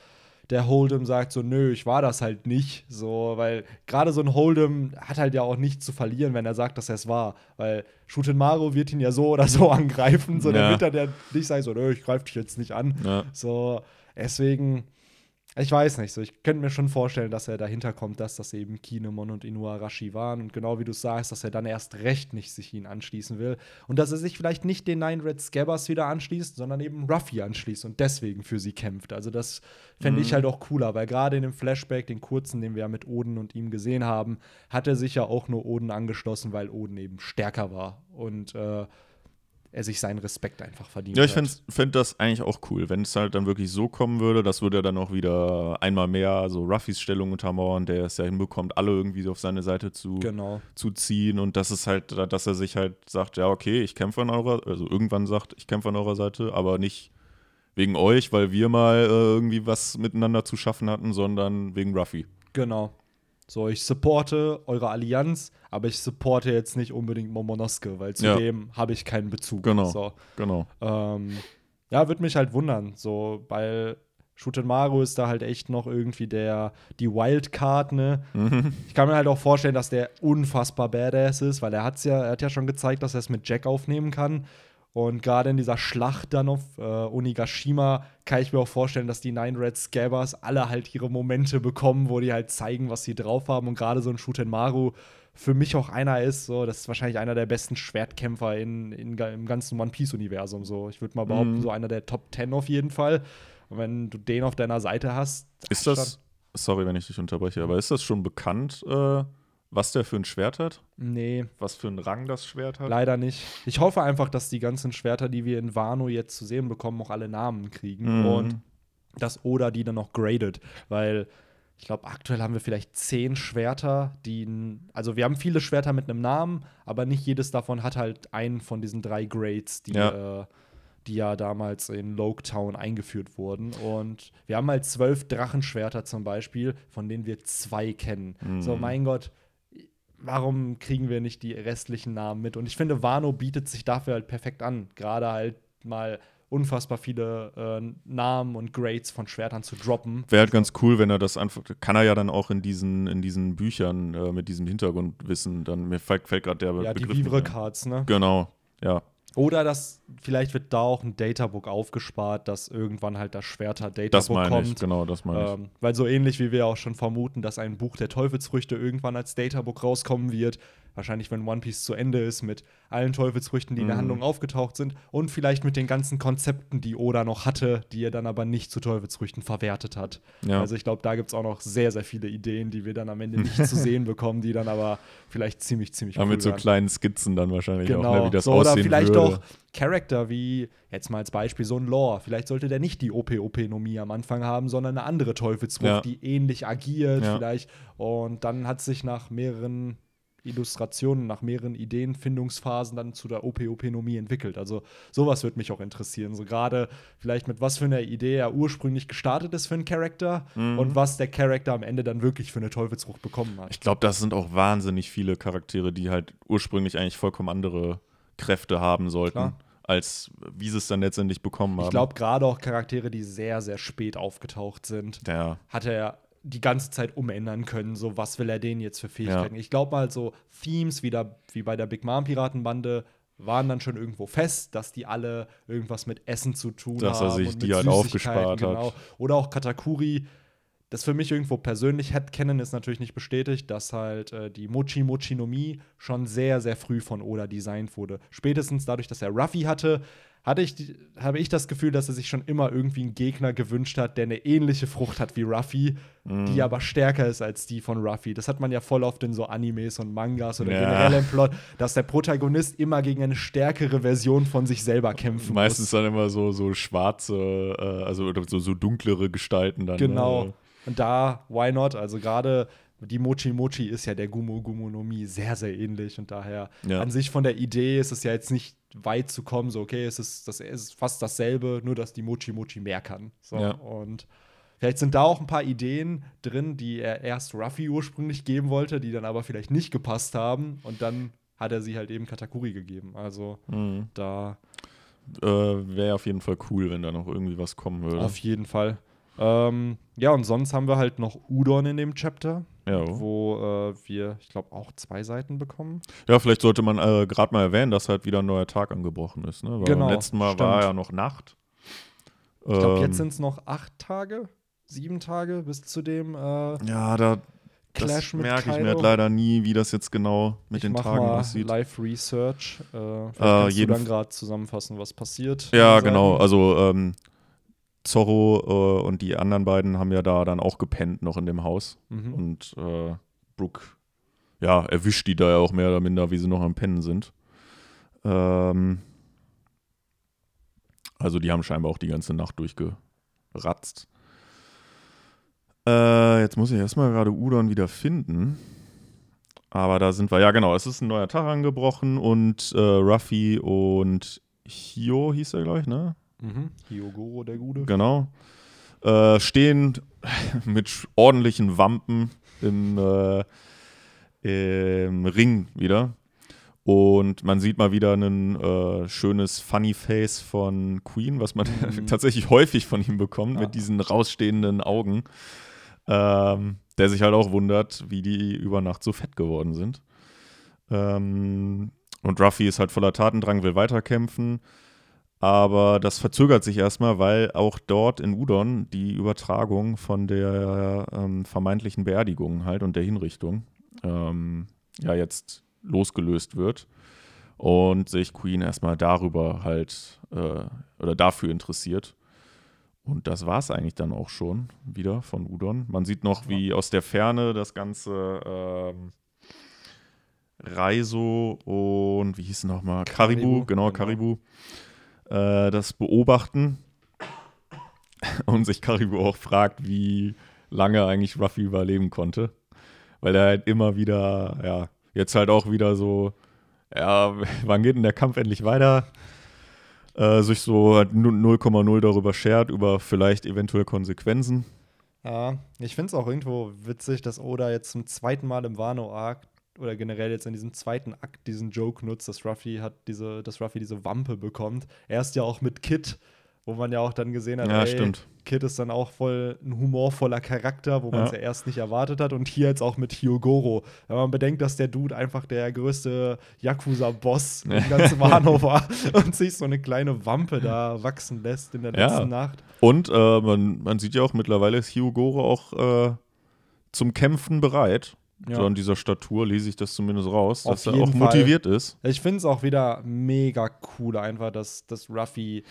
der Hold'em sagt so, nö, ich war das halt nicht, so, weil gerade so ein Hold'em hat halt ja auch nichts zu verlieren, wenn er sagt, dass er es war, weil Shutenmaru wird ihn ja so oder so [laughs] angreifen, so, Ja. der wird dann ja nicht sagen so, nö, ich greife dich jetzt nicht an, Ja. so, deswegen, ich weiß nicht, so, ich könnte mir schon vorstellen, dass er dahinter kommt, dass das eben Kinemon und Inuarashi waren und genau wie du sagst, dass er dann erst recht nicht sich ihnen anschließen will und dass er sich vielleicht nicht den Nine Red Scabbers wieder anschließt, sondern eben Ruffy anschließt und deswegen für sie kämpft. Also das fände ich Mhm. halt auch cooler, weil gerade in dem Flashback, den kurzen, den wir ja mit Oden und ihm gesehen haben, hat er sich ja auch nur Oden angeschlossen, weil Oden eben stärker war und äh, er sich seinen Respekt einfach verdient Ja, ich fände das eigentlich auch cool, wenn es halt dann wirklich so kommen würde, das würde ja dann auch wieder einmal mehr so Ruffys Stellung untermauern, der es ja hinbekommt, alle irgendwie so auf seine Seite zu, Genau. zu ziehen und das ist halt, dass er sich halt sagt, ja, okay, ich kämpfe an eurer, also irgendwann sagt, ich kämpfe an eurer Seite, aber nicht wegen euch, weil wir mal äh, irgendwie was miteinander zu schaffen hatten, sondern wegen Ruffy. Genau. So, ich supporte eure Allianz, aber ich supporte jetzt nicht unbedingt Momonosuke, weil zu Ja. dem habe ich keinen Bezug. Genau. So, Genau. ähm, ja, würde mich halt wundern, so, weil Shutenmaru ist da halt echt noch irgendwie der, die Wildcard, ne? Mhm. Ich kann mir halt auch vorstellen, dass der unfassbar badass ist, weil er hat's ja, er hat ja schon gezeigt, dass er es mit Jack aufnehmen kann. Und gerade in dieser Schlacht dann auf äh, Onigashima kann ich mir auch vorstellen, dass die Nine Red Scabbers alle halt ihre Momente bekommen, wo die halt zeigen, was sie drauf haben. Und gerade so ein Shutenmaru für mich auch einer ist, so, das ist wahrscheinlich einer der besten Schwertkämpfer in, in, im ganzen One Piece-Universum. So. Ich würde mal behaupten, Mhm. so einer der Top 10 auf jeden Fall. Und wenn du den auf deiner Seite hast, Ist das, sorry, wenn ich dich unterbreche, aber ist das schon bekannt, äh, was der für ein Schwert hat? Nee, Was für einen Rang das Schwert hat? Leider nicht. Ich hoffe einfach, dass die ganzen Schwerter, die wir in Wano jetzt zu sehen bekommen, auch alle Namen kriegen Mhm. und dass Oda die dann noch gradet, weil ich glaube, aktuell haben wir vielleicht zehn Schwerter, die, also wir haben viele Schwerter mit einem Namen, aber nicht jedes davon hat halt einen von diesen drei Grades, die Ja. äh, die ja damals in Loketown eingeführt wurden. Und wir haben halt zwölf Drachenschwerter zum Beispiel, von denen wir zwei kennen. So, Mhm. mein Gott, warum kriegen wir nicht die restlichen Namen mit? Und ich finde, Wano bietet sich dafür halt perfekt an. Gerade halt mal unfassbar viele äh, Namen und Grades von Schwertern zu droppen. Wäre halt ganz cool, wenn er das einfach, kann er ja dann auch in diesen, in diesen Büchern äh, mit diesem Hintergrundwissen, dann mir fällt, fällt gerade der Ja, die Begriff nicht Vivre ein. Cards, ne? Genau, ja. Oder das, vielleicht wird da auch ein Databook aufgespart, dass irgendwann halt das Schwerter Databook Das meine kommt. ich, genau, das meine ich. Ähm, weil so ähnlich wie wir auch schon vermuten, dass ein Buch der Teufelsfrüchte irgendwann als Databook rauskommen wird, wahrscheinlich wenn One Piece zu Ende ist, mit allen Teufelsfrüchten, die in der Mhm. Handlung aufgetaucht sind und vielleicht mit den ganzen Konzepten, die Oda noch hatte, die er dann aber nicht zu Teufelsfrüchten verwertet hat. Ja. Also ich glaube, da gibt es auch noch sehr, sehr viele Ideen, die wir dann am Ende nicht [laughs] zu sehen bekommen, die dann aber vielleicht ziemlich, ziemlich Aber cool mit so werden. kleinen Skizzen dann wahrscheinlich Genau, auch, ne, wie das so, aussehen oder vielleicht würde. auch Charakter wie, jetzt mal als Beispiel, so ein Lore. Vielleicht sollte der nicht die OP-OP-Nomie am Anfang haben, sondern eine andere Teufelsfrucht, Ja. die ähnlich agiert Ja. vielleicht. Und dann hat sich nach mehreren Illustrationen, nach mehreren Ideenfindungsphasen dann zu der OP-OP-Nomie entwickelt. Also sowas würde mich auch interessieren. So gerade vielleicht mit was für einer Idee er ursprünglich gestartet ist für einen Charakter Mhm. und was der Charakter am Ende dann wirklich für eine Teufelsfrucht bekommen hat. Ich glaube, das sind auch wahnsinnig viele Charaktere, die halt ursprünglich eigentlich vollkommen andere Kräfte haben sollten. Klar. Als wie sie es dann letztendlich bekommen haben. Ich glaube, gerade auch Charaktere, die sehr, sehr spät aufgetaucht sind, ja. hat er die ganze Zeit umändern können. So, was will er denen jetzt für Fähigkeiten? Ja. Ich glaube mal, so Themes wie, da, wie bei der Big Mom Piratenbande waren dann schon irgendwo fest, dass die alle irgendwas mit Essen zu tun dass haben. Dass er sich die halt aufgespart genau. hat. Oder auch Katakuri das für mich irgendwo persönlich kennen ist natürlich nicht bestätigt, dass halt äh, die Mochi Mochi no Mi schon sehr, sehr früh von Oda designt wurde. Spätestens dadurch, dass er Ruffy hatte, hatte ich, habe ich das Gefühl, dass er sich schon immer irgendwie einen Gegner gewünscht hat, der eine ähnliche Frucht hat wie Ruffy, mm. die aber stärker ist als die von Ruffy. Das hat man ja voll oft in so Animes und Mangas oder ja. generell im Plot, dass der Protagonist immer gegen eine stärkere Version von sich selber kämpfen Meistens muss. dann immer so, so schwarze, äh, also so, so dunklere Gestalten dann. Genau. Ne? Und da, why not? Also gerade die Mochi Mochi ist ja der Gumo Gumo no Mi sehr, sehr ähnlich. Und daher ja. an sich von der Idee ist es ja jetzt nicht weit zu kommen, so okay, es ist, das ist fast dasselbe, nur dass die Mochi Mochi mehr kann. So, ja. Und vielleicht sind da auch ein paar Ideen drin, die er erst Ruffy ursprünglich geben wollte, die dann aber vielleicht nicht gepasst haben. Und dann hat er sie halt eben Katakuri gegeben. Also mhm. da. Äh, Wäre auf jeden Fall cool, wenn da noch irgendwie was kommen würde. Auf jeden Fall. Ähm, ja, und sonst haben wir halt noch Udon in dem Chapter, ja. wo äh, wir, ich glaube, auch zwei Seiten bekommen. Ja, vielleicht sollte man äh, gerade mal erwähnen, dass halt wieder ein neuer Tag angebrochen ist. Ne? Weil genau, beim letzten Mal stimmt. war ja noch Nacht. Ich glaube, jetzt ähm, sind es noch acht Tage, sieben Tage bis zu dem äh, Ja, da Clash das merke ich mir halt leider nie, wie das jetzt genau mit ich den Tagen mal aussieht. Live Research. Äh, äh, kannst du dann gerade zusammenfassen, was passiert. Ja, genau. Also ähm, Zorro äh, und die anderen beiden haben ja da dann auch gepennt noch in dem Haus. Mhm. Und äh, Brooke, ja, erwischt die da ja auch mehr oder minder, wie sie noch am Pennen sind. Ähm, also die haben scheinbar auch die ganze Nacht durchgeratzt. Äh, jetzt muss ich erstmal gerade Udon wieder finden. Aber da sind wir, ja genau, es ist ein neuer Tag angebrochen und äh, Ruffy und Hio hieß er, glaube ich, ne? Mhm. Hyogoro, der Gute. Genau. Äh, stehen [laughs] mit ordentlichen Wampen im, äh, im Ring wieder. Und man sieht mal wieder ein äh, schönes Funny Face von Queen, was man mhm. [laughs] tatsächlich häufig von ihm bekommt, ja. mit diesen rausstehenden Augen. Ähm, der sich halt auch wundert, wie die über Nacht so fett geworden sind. Ähm, und Ruffy ist halt voller Tatendrang, will weiterkämpfen. Aber das verzögert sich erstmal, weil auch dort in Udon die Übertragung von der ähm, vermeintlichen Beerdigung halt und der Hinrichtung ähm, ja jetzt losgelöst wird und sich Queen erstmal darüber halt äh, oder dafür interessiert. Und das war es eigentlich dann auch schon wieder von Udon. Man sieht noch, wie aus der Ferne das ganze ähm, Reiso und wie hieß es nochmal? Karibu, Karibu genau, genau, Karibu äh, das beobachten [laughs] und sich Karibu auch fragt, wie lange eigentlich Ruffy überleben konnte. Weil er halt immer wieder, ja, jetzt halt auch wieder so, ja, [laughs] wann geht denn der Kampf endlich weiter? Äh, sich so 0,0 halt darüber schert, über vielleicht eventuell Konsequenzen. Ja, ich finde es auch irgendwo witzig, dass Oda jetzt zum zweiten Mal im Wano-Arc oder generell jetzt in diesem zweiten Akt diesen Joke nutzt, dass Ruffy hat diese, dass Ruffy diese Wampe bekommt. Erst ja auch mit Kid, wo man ja auch dann gesehen hat, ja, ey, stimmt. Kid ist dann auch voll ein humorvoller Charakter, wo man es ja. ja. erst nicht erwartet hat. Und hier jetzt auch mit Hyogoro. Wenn man bedenkt, dass der Dude einfach der größte Yakuza-Boss [laughs] im ganzen Wano war und sich so eine kleine Wampe da wachsen lässt in der ja. letzten Nacht. Und äh, man, man sieht ja auch mittlerweile ist Hyogoro auch äh, zum Kämpfen bereit. Ja. So an dieser Statur lese ich das zumindest raus, Auf dass er auch motiviert Fall. ist. Ich finde es auch wieder mega cool, einfach, dass, dass Ruffy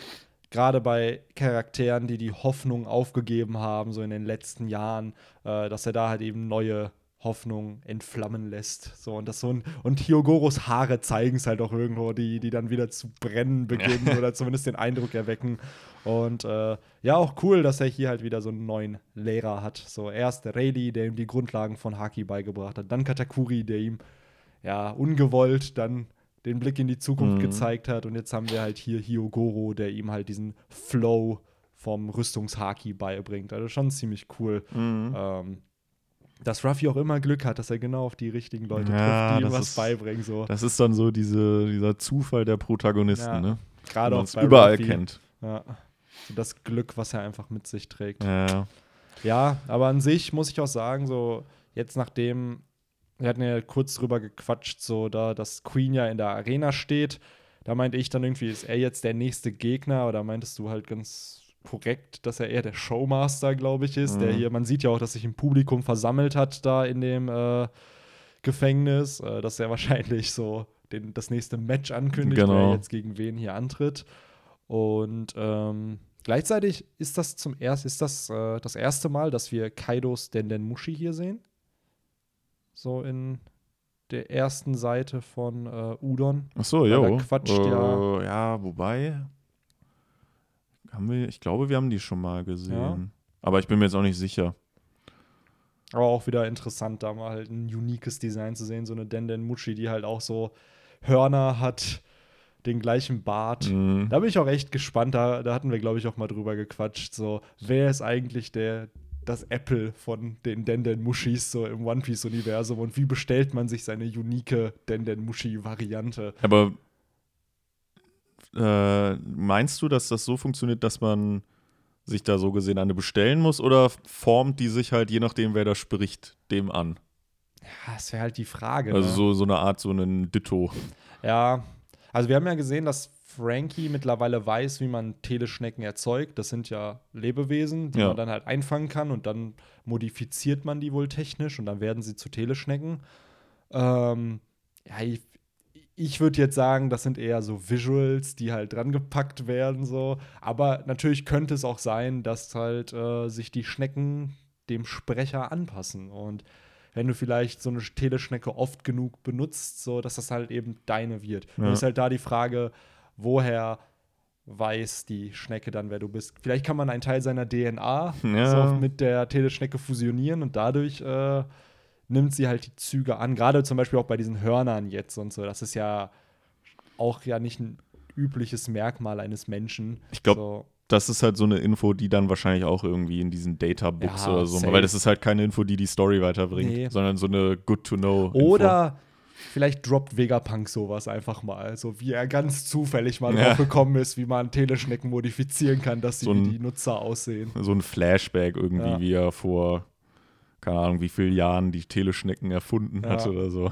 gerade bei Charakteren, die die Hoffnung aufgegeben haben, so in den letzten Jahren, äh, dass er da halt eben neue Hoffnung entflammen lässt. So, und das so ein, und Hyogoros Haare zeigen es halt auch irgendwo, die, die dann wieder zu brennen beginnen oder zumindest den Eindruck erwecken. Und äh, ja, auch cool, dass er hier halt wieder so einen neuen Lehrer hat. So erst Rayleigh, der ihm die Grundlagen von Haki beigebracht hat, dann Katakuri, der ihm ja ungewollt dann den Blick in die Zukunft mhm. gezeigt hat. Und jetzt haben wir halt hier Hyogoro, der ihm halt diesen Flow vom Rüstungshaki beibringt. Also schon ziemlich cool. Mhm. Ähm, dass Ruffy auch immer Glück hat, dass er genau auf die richtigen Leute ja, trifft, die ihm was ist, beibringen. So. Das ist dann so diese, dieser Zufall der Protagonisten, ja. ne? Gerade auch bei überall Ruffy. kennt. Ja. So das Glück, was er einfach mit sich trägt. Ja. Ja, aber an sich muss ich auch sagen, so jetzt nachdem, wir hatten ja kurz drüber gequatscht, so da, dass Queen ja in der Arena steht, da meinte ich dann irgendwie, ist er jetzt der nächste Gegner oder meintest du halt ganz korrekt, dass er eher der Showmaster, glaube ich, ist, der Mhm. hier, man sieht ja auch, dass sich ein Publikum versammelt hat da in dem äh, Gefängnis, äh, dass er [laughs] wahrscheinlich so den, das nächste Match ankündigt, wer Genau. jetzt gegen wen hier antritt. Und ähm, gleichzeitig ist das zum erst, ist das äh, das erste Mal, dass wir Kaidos Denden Mushi hier sehen. So in der ersten Seite von äh, Udon. Ach so, jo. da quatscht äh, ja- Ja, wobei. Haben wir, ich glaube, wir haben die schon mal gesehen. Aber ich bin mir jetzt auch nicht sicher. Aber auch wieder interessant, da mal halt ein uniques Design zu sehen. So eine Denden Mushi, die halt auch so Hörner hat, den gleichen Bart. Mhm. Da bin ich auch echt gespannt. Da, da hatten wir, glaube ich, auch mal drüber gequatscht. So, wer ist eigentlich der, das Apple von den Denden Mushis so im One Piece-Universum und wie bestellt man sich seine unique Denden Mushi-Variante? Aber äh, meinst du, dass das so funktioniert, dass man sich da so gesehen eine bestellen muss oder formt die sich halt, je nachdem, wer da spricht, dem an? Ja, das wäre halt die Frage. Also ne? so, so eine Art, so einen Ditto. Ja, also wir haben ja gesehen, dass Frankie mittlerweile weiß, wie man Teleschnecken erzeugt. Das sind ja Lebewesen, die Ja. man dann halt einfangen kann und dann modifiziert man die wohl technisch und dann werden sie zu Teleschnecken. Ähm, ja, ich, ich würde jetzt sagen, das sind eher so Visuals, die halt dran gepackt werden, so. Aber natürlich könnte es auch sein, dass halt äh, sich die Schnecken dem Sprecher anpassen. Und wenn du vielleicht so eine Teleschnecke oft genug benutzt, so dass das halt eben deine wird. Ja. Und ist halt da die Frage, woher weiß die Schnecke dann, wer du bist. Vielleicht kann man einen Teil seiner DNA Ja. so mit der Teleschnecke fusionieren und dadurch äh, nimmt sie halt die Züge an. Gerade zum Beispiel auch bei diesen Hörnern jetzt und so. Das ist ja auch ja nicht ein übliches Merkmal eines Menschen. Ich glaub, so. Das ist halt so eine Info, die dann wahrscheinlich auch irgendwie in diesen Databooks Ja, oder so, safe. weil das ist halt keine Info, die die Story weiterbringt, Nee. sondern so eine Good-to-Know. Oder vielleicht droppt Vegapunk sowas einfach mal. So wie er ganz zufällig mal Ja. drauf gekommen ist, wie man Teleschnecken modifizieren kann, dass sie So ein- wie die Nutzer aussehen. So ein Flashback irgendwie, Ja. wie er vor, keine Ahnung, wie vielen Jahren die Teleschnecken erfunden Ja. hat oder so.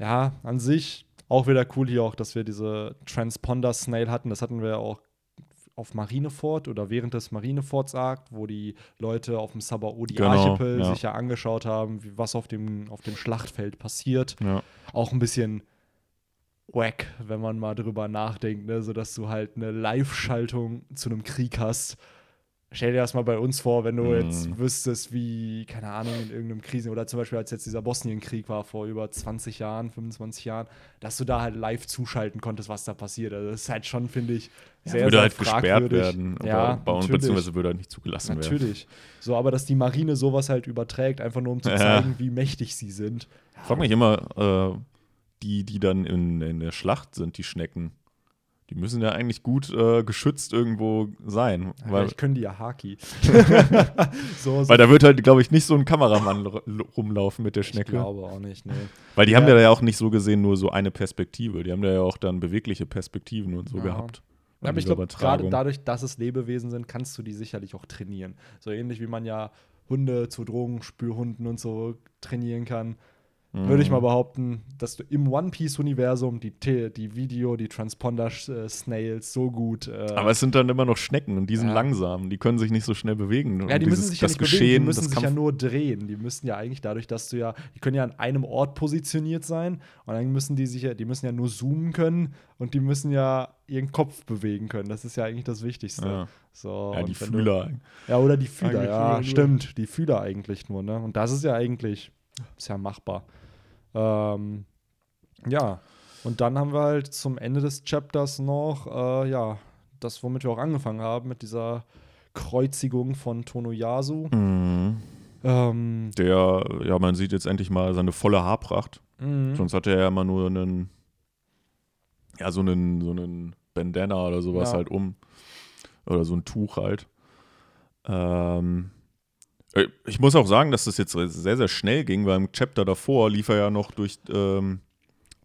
Ja, an sich auch wieder cool hier auch, dass wir diese Transponder-Snail hatten. Das hatten wir auch auf Marineford oder während des Marineforts Arc, wo die Leute auf dem Sabaody Genau, Archipel ja. sich ja angeschaut haben, wie, was auf dem, auf dem Schlachtfeld passiert. Ja. Auch ein bisschen wack, wenn man mal drüber nachdenkt, ne? so dass du halt eine Live-Schaltung zu einem Krieg hast. Stell dir das mal bei uns vor, wenn du Mhm. jetzt wüsstest, wie, keine Ahnung, in irgendeinem Krisen oder zum Beispiel als jetzt dieser Bosnienkrieg war vor über 20 Jahren, 25 Jahren, dass du da halt live zuschalten konntest, was da passiert. Also das ist halt schon, finde ich, sehr, würde sehr halt gesperrt fragwürdig. werden, aber Ja, bei uns natürlich. beziehungsweise würde halt nicht zugelassen werden. Natürlich. So, aber dass die Marine sowas halt überträgt, einfach nur um zu Ja. zeigen, wie mächtig sie sind. Ich frage mich immer, äh, die, die dann in, in der Schlacht sind, die Schnecken, die müssen ja eigentlich gut äh, geschützt irgendwo sein. Weil, Vielleicht können die ja Haki. [laughs] so, so weil da wird halt, glaube ich, nicht so ein Kameramann rumlaufen mit der ich Schnecke. glaube auch nicht, nee. Weil die haben Ja. ja auch nicht so gesehen nur so eine Perspektive. Die haben ja auch dann bewegliche Perspektiven und so Ja. gehabt. Ja, aber ich glaube, gerade dadurch, dass es Lebewesen sind, kannst du die sicherlich auch trainieren. So ähnlich wie man ja Hunde zu Drogenspürhunden und so trainieren kann. Würde ich mal Mhm. behaupten, dass du im One Piece-Universum die, Te- die Video, die Transponder-Snails so gut. Äh, Aber es sind dann immer noch Schnecken und die sind Ja. langsam. Die können sich nicht so schnell bewegen. ja, die dieses- müssen sich ja das nicht bewegen, Geschehen, die müssen sich ja Kampf- nur drehen. Die müssen ja eigentlich dadurch, dass du ja, die können ja an einem Ort positioniert sein und dann müssen die sich ja, die müssen ja nur zoomen können und die müssen ja ihren Kopf bewegen können. Das ist ja eigentlich das Wichtigste. Ja. So, Ja, die wenn du- Fühler. Ja, oder die Fühler, Eigentlich ja, Fühler stimmt. Die Fühler eigentlich nur, ne? Und das ist ja eigentlich, ist ja machbar. Ähm, ja, und dann haben wir halt zum Ende des Chapters noch, äh, ja, das, womit wir auch angefangen haben, mit dieser Kreuzigung von Tonoyasu. Mhm. Ähm, Der, ja, man sieht jetzt endlich mal seine volle Haarpracht. mhm. Sonst hatte er ja immer nur einen, ja, so einen, so einen Bandana oder sowas Ja. halt um. Oder so ein Tuch halt. Ähm, äh, ich muss auch sagen, dass das jetzt sehr, sehr schnell ging, weil im Chapter davor lief er ja noch durch, ähm,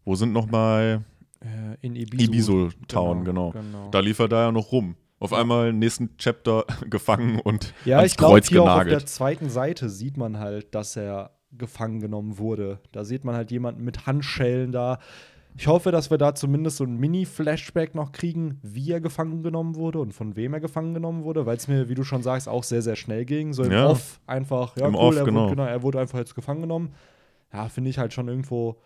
wo sind noch mal Äh, in Ibisu. Ibisu Town, genau. Da lief er da ja noch rum. Auf einmal nächsten Chapter [laughs] gefangen und Ja, ans ich glaube, Kreuz hier auch auf genagelt. der zweiten Seite sieht man halt, dass er gefangen genommen wurde. Da sieht man halt jemanden mit Handschellen da. Ich hoffe, dass wir da zumindest so ein Mini-Flashback noch kriegen, wie er gefangen genommen wurde und von wem er gefangen genommen wurde, weil es mir, wie du schon sagst, auch sehr, sehr schnell ging. So im Ja. Off einfach, ja, Im cool, Off, er, genau. wurde, genau, er wurde einfach jetzt gefangen genommen. Ja, finde ich halt schon irgendwo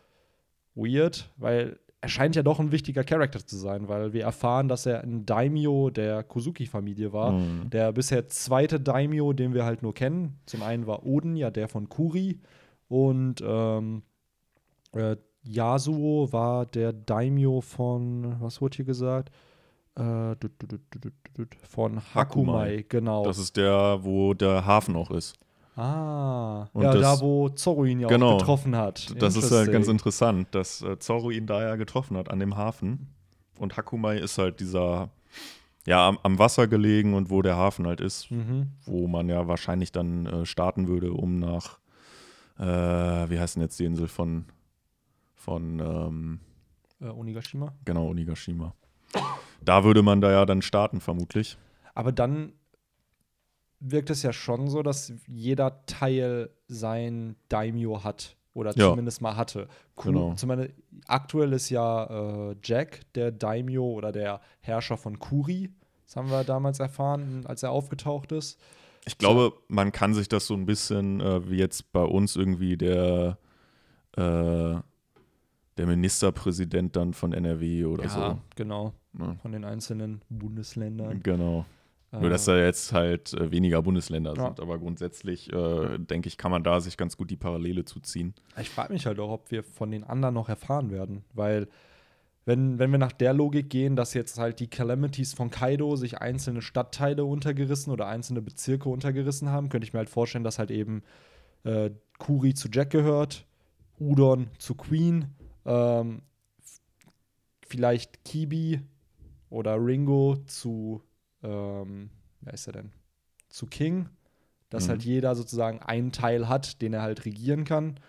weird, weil er scheint ja doch ein wichtiger Charakter zu sein, weil wir erfahren, dass er ein Daimyo der Kozuki-Familie war. Mhm. Der bisher zweite Daimyo, den wir halt nur kennen. Zum einen war Oden ja der von Kuri und ähm, äh, Yasuo war der Daimyo von, was wurde hier gesagt? Äh, dut, dut, dut, von Hakumai, Hakumai. genau. Das ist der, wo der Hafen auch ist. ah, Und ja, das- da wo Zorro ihn ja Genau. auch getroffen hat. Das ist halt ganz interessant, dass äh, Zorro ihn da ja getroffen hat an dem Hafen. Und Hakumai ist halt dieser, ja, am, am Wasser gelegen und wo der Hafen halt ist, Mhm. wo man ja wahrscheinlich dann äh, starten würde, um nach, äh, wie heißt denn jetzt die Insel von, von ähm, Äh, Onigashima. genau, Onigashima. Da würde man da ja dann starten, vermutlich. Aber dann wirkt es ja schon so, dass jeder Teil sein Daimyo hat. Oder Ja. zumindest mal hatte. Ku- Genau. Zumindest, aktuell ist ja äh, Jack der Daimyo oder der Herrscher von Kuri. Das haben wir damals erfahren, als er aufgetaucht ist. Ich glaube, man kann sich das so ein bisschen äh, wie jetzt bei uns irgendwie der, äh, der Ministerpräsident dann von NRW oder so. genau. Ne? Von den einzelnen Bundesländern. Genau. Nur, Äh, dass da jetzt halt äh, weniger Bundesländer Ja. sind. Aber grundsätzlich, äh, denke ich, kann man da sich ganz gut die Parallele zuziehen. Ich frage mich halt auch, ob wir von den anderen noch erfahren werden, weil wenn, wenn wir nach der Logik gehen, dass jetzt halt die Calamities von Kaido sich einzelne Stadtteile untergerissen oder einzelne Bezirke untergerissen haben, könnte ich mir halt vorstellen, dass halt eben äh, Kuri zu Jack gehört, Udon zu Queen, ähm, vielleicht Kibi oder Ringo zu, ähm, wer ist er denn? Zu King, dass Mhm. halt jeder sozusagen einen Teil hat, den er halt regieren kann.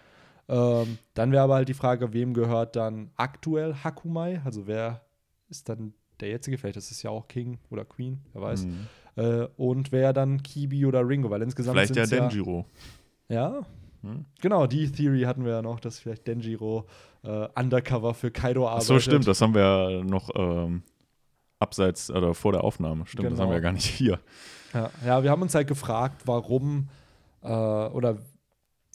Ähm, dann wäre aber halt die Frage, wem gehört dann aktuell Hakumai? Also wer ist dann der jetzige? Vielleicht ist es ja auch King oder Queen, wer weiß. Mhm. Äh, und wer dann Kibi oder Ringo? Weil insgesamt Vielleicht der Denjiro. Ja, ja, Hm? genau, die Theory hatten wir ja noch, dass vielleicht Denjiro äh, undercover für Kaido Ach arbeitet. so, stimmt. Das haben wir ja noch ähm, abseits oder vor der Aufnahme. Stimmt, das Genau. haben wir ja gar nicht hier. Ja, ja, wir haben uns halt gefragt, warum äh, oder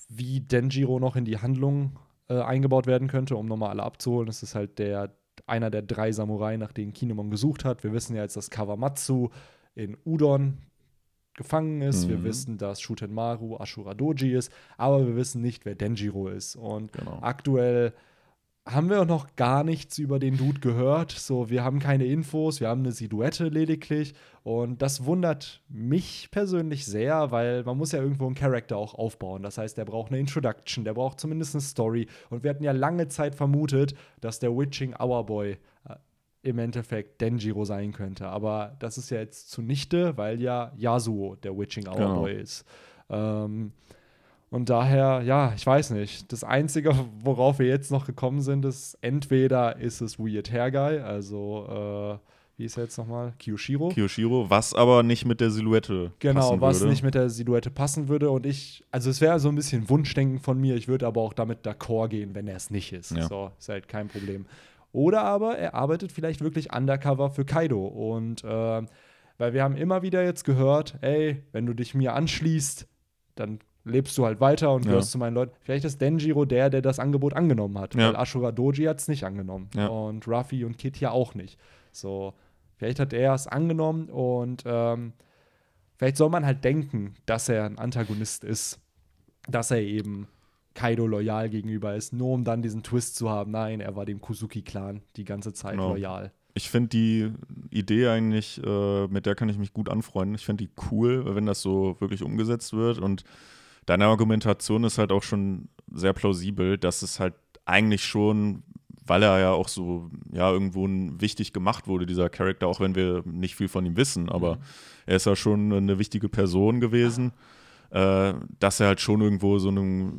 wie Denjiro noch in die Handlung äh, eingebaut werden könnte, um nochmal alle abzuholen. Es ist halt der, einer der drei Samurai, nach denen Kinemon gesucht hat. Wir wissen ja jetzt, dass Kawamatsu in Udon gefangen ist. Wir Mhm. wissen, dass Shutenmaru Ashura Doji ist, aber wir wissen nicht, wer Denjiro ist. Und Genau. aktuell haben wir noch gar nichts über den Dude gehört. So, wir haben keine Infos, wir haben eine Silhouette lediglich. Und das wundert mich persönlich sehr, weil man muss ja irgendwo einen Charakter auch aufbauen. Das heißt, der braucht eine Introduction, der braucht zumindest eine Story. Und wir hatten ja lange Zeit vermutet, dass der Witching Hour Boy äh, im Endeffekt Denjiro sein könnte. Aber das ist ja jetzt zunichte, weil ja Yasuo der Witching Hour Genau. Boy ist. Ähm, und daher, ja, ich weiß nicht. Das Einzige, worauf wir jetzt noch gekommen sind, ist, entweder ist es Weird Hair Guy, also, äh, wie ist er jetzt nochmal? Kiyoshiro. Kiyoshiro, was aber nicht mit der Silhouette Genau, passen was würde. nicht mit der Silhouette passen würde. Und ich, also es wäre so ein bisschen Wunschdenken von mir. Ich würde aber auch damit d'accord gehen, wenn er es nicht ist. Ja. So, ist halt kein Problem. Oder aber er arbeitet vielleicht wirklich undercover für Kaido. Und äh, weil wir haben immer wieder jetzt gehört, ey, wenn du dich mir anschließt, dann lebst du halt weiter und Ja. gehörst zu meinen Leuten. Vielleicht ist Denjiro der, der das Angebot angenommen hat. Ja. Weil Ashura Doji hat es nicht angenommen. Ja. Und Ruffy und Kid ja auch nicht. So, vielleicht hat er es angenommen und ähm, vielleicht soll man halt denken, dass er ein Antagonist ist. Dass er eben Kaido loyal gegenüber ist, nur um dann diesen Twist zu haben. Nein, er war dem Kuzuki-Clan die ganze Zeit Genau. loyal. Ich finde die Idee eigentlich, äh, mit der kann ich mich gut anfreunden. Ich finde die cool, wenn das so wirklich umgesetzt wird. Und deine Argumentation ist halt auch schon sehr plausibel, dass es halt eigentlich schon, weil er ja auch so, ja, irgendwo wichtig gemacht wurde, dieser Charakter, auch wenn wir nicht viel von ihm wissen, aber er ist ja schon eine wichtige Person gewesen, äh, dass er halt schon irgendwo so eine,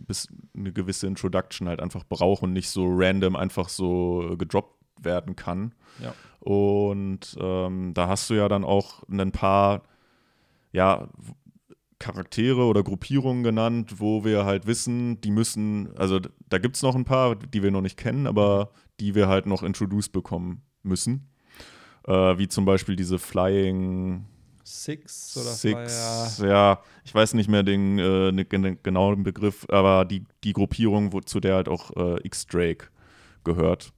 eine gewisse Introduction halt einfach braucht und nicht so random einfach so gedroppt werden kann. Ja. Und ähm, da hast du ja dann auch ein paar, ja, Charaktere oder Gruppierungen genannt, wo wir halt wissen, die müssen, also da gibt es noch ein paar, die wir noch nicht kennen, aber die wir halt noch introduced bekommen müssen. Äh, wie zum Beispiel diese Flying Six oder Six, ja, ich weiß nicht mehr den, äh, den genauen Begriff, aber die, die Gruppierung, wo, zu der halt auch äh, X-Drake gehört.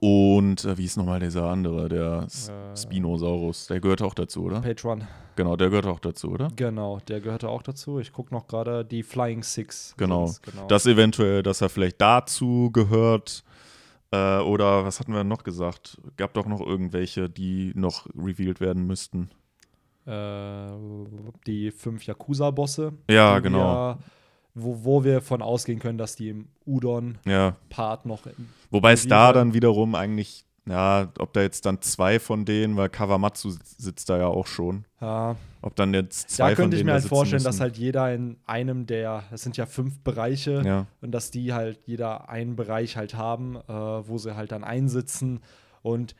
Und äh, wie ist nochmal dieser andere, der Äh. Spinosaurus? Der gehört auch dazu, oder? Patron. Genau, der gehört auch dazu, oder? Genau, der gehörte auch dazu. Ich gucke noch gerade die Flying Six. Genau. sind's, genau. Das eventuell, dass er vielleicht dazu gehört. Äh, oder was hatten wir noch gesagt? Gab doch noch irgendwelche, die noch revealed werden müssten. Äh, die fünf Yakuza-Bosse. Ja, genau. Wir, wo, wo wir von ausgehen können, dass die im Udon-Part Ja. noch. Wobei es da dann wiederum eigentlich, ja, ob da jetzt dann zwei von denen, weil Kawamatsu sitzt da ja auch schon. Ja, Ob dann jetzt zwei da von könnte ich denen mir da halt vorstellen, müssen. dass halt jeder in einem der, es sind ja fünf Bereiche, Ja, und dass die halt jeder einen Bereich halt haben, äh, wo sie halt dann einsitzen und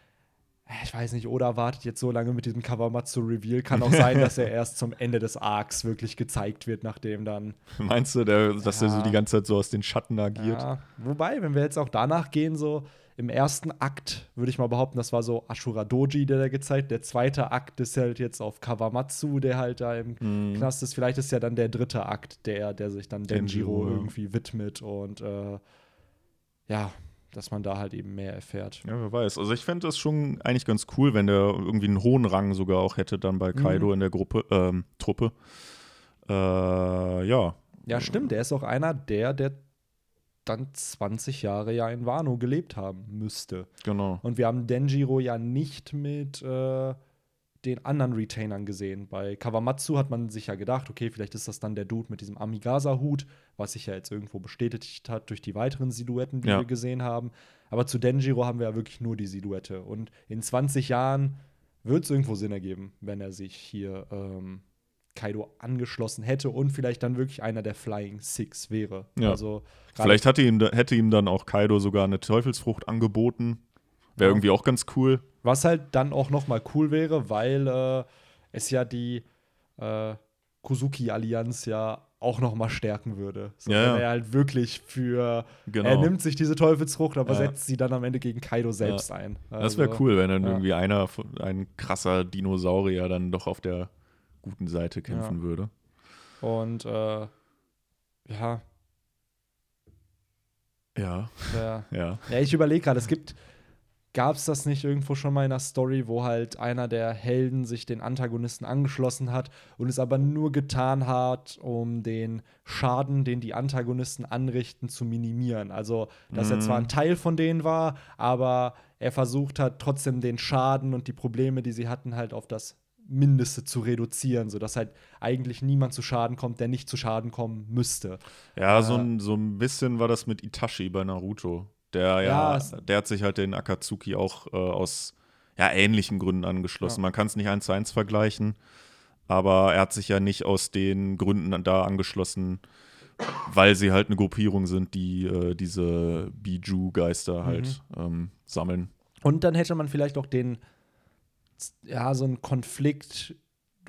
ich weiß nicht, Oda wartet jetzt so lange mit diesem Kawamatsu-Reveal. Kann auch sein, dass er [laughs] erst zum Ende des Arcs wirklich gezeigt wird, nachdem dann. [laughs] meinst du, der, dass er so Ja. die ganze Zeit so aus den Schatten agiert? Ja, wobei, wenn wir jetzt auch danach gehen, so im ersten Akt würde ich mal behaupten, das war so Ashura Doji, der da gezeigt. Der zweite Akt ist halt jetzt auf Kawamatsu, der halt da im Mhm. Knast ist. Vielleicht ist ja dann der dritte Akt, der, der sich dann Denjiro, Denjiro, ja. irgendwie widmet und äh, ja, dass man da halt eben mehr erfährt. Ja, wer weiß. Also ich fände das schon eigentlich ganz cool, wenn der irgendwie einen hohen Rang sogar auch hätte dann bei Kaido Mhm. in der Gruppe, ähm, Truppe. Äh, ja. Ja, stimmt. Der ist auch einer der, der dann 20 Jahre ja in Wano gelebt haben müsste. Genau. Und wir haben Denjiro ja nicht mit äh, den anderen Retainern gesehen. Bei Kawamatsu hat man sich ja gedacht, okay, vielleicht ist das dann der Dude mit diesem Amigasa-Hut, was sich ja jetzt irgendwo bestätigt hat durch die weiteren Silhouetten, die Ja. wir gesehen haben. Aber zu Denjiro haben wir ja wirklich nur die Silhouette. Und in 20 Jahren wird es irgendwo Sinn ergeben, wenn er sich hier ähm, Kaido angeschlossen hätte und vielleicht dann wirklich einer der Flying Six wäre. Ja. Also Vielleicht hatte ihm, hätte ihm dann auch Kaido sogar eine Teufelsfrucht angeboten. Wäre Ja. irgendwie auch ganz cool. Was halt dann auch noch mal cool wäre, weil äh, es ja die äh, Kozuki-Allianz ja auch noch mal stärken würde. So, Ja, wenn ja. er halt wirklich für Genau. er nimmt sich diese Teufelsfrucht, aber Ja. setzt sie dann am Ende gegen Kaido selbst ein. das wäre Also, cool, wenn dann ja. irgendwie einer, ein krasser Dinosaurier dann doch auf der guten Seite kämpfen Ja. würde. Und äh, ja, Ja, ja. [laughs] ja. Ja, ich überlege gerade, es gibt, gab es das nicht irgendwo schon mal in einer Story, wo halt einer der Helden sich den Antagonisten angeschlossen hat und es aber nur getan hat, um den Schaden, den die Antagonisten anrichten, zu minimieren. Also, dass er Mhm. zwar ein Teil von denen war, aber er versucht hat, trotzdem den Schaden und die Probleme, die sie hatten, halt auf das Mindeste zu reduzieren, sodass halt eigentlich niemand zu Schaden kommt, der nicht zu Schaden kommen müsste. Ja, so Äh, ein, so ein bisschen war das mit Itachi bei Naruto. Der Ja, ja, der hat sich halt den Akatsuki auch äh, aus ja, ähnlichen Gründen angeschlossen. Ja. Man kann es nicht eins zu eins vergleichen, aber er hat sich ja nicht aus den Gründen da angeschlossen, weil sie halt eine Gruppierung sind, die äh, diese Biju-Geister halt Mhm. ähm, sammeln. Und dann hätte man vielleicht auch den, ja, so einen Konflikt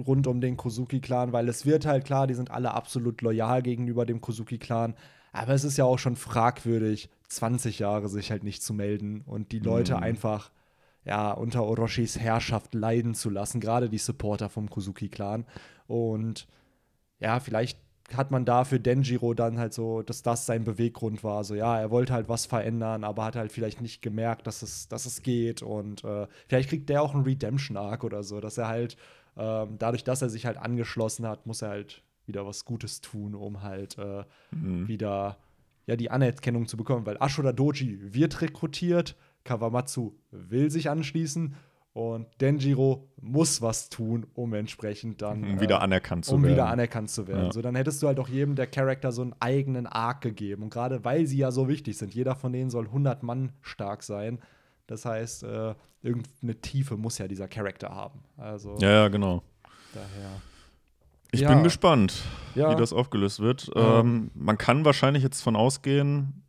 rund um den Kozuki-Clan, weil es wird halt klar, die sind alle absolut loyal gegenüber dem Kozuki-Clan. Aber es ist ja auch schon fragwürdig, 20 Jahre sich halt nicht zu melden und die Leute Mhm. einfach ja, unter Orochis Herrschaft leiden zu lassen, gerade die Supporter vom Kozuki-Clan. Und ja, vielleicht hat man da für Denjiro dann halt so, dass das sein Beweggrund war. So, ja, er wollte halt was verändern, aber hat halt vielleicht nicht gemerkt, dass es, dass es geht. Und äh, vielleicht kriegt der auch einen Redemption-Arc oder so, dass er halt, ähm, dadurch, dass er sich halt angeschlossen hat, muss er halt wieder was Gutes tun, um halt äh, Mhm. wieder ja, die Anerkennung zu bekommen. Weil Ashura Doji wird rekrutiert, Kawamatsu will sich anschließen und Denjiro muss was tun, um entsprechend dann Um äh, wieder anerkannt zu um werden. wieder anerkannt zu werden. Ja. So, dann hättest du halt auch jedem der Charakter so einen eigenen Arc gegeben. Und gerade weil sie ja so wichtig sind, jeder von denen soll 100 Mann stark sein. Das heißt, äh, irgendeine Tiefe muss ja dieser Charakter haben. Also ja, ja, genau. daher. Ich Ja. bin gespannt, Ja. wie das aufgelöst wird. Ähm. Man kann wahrscheinlich jetzt von ausgehen,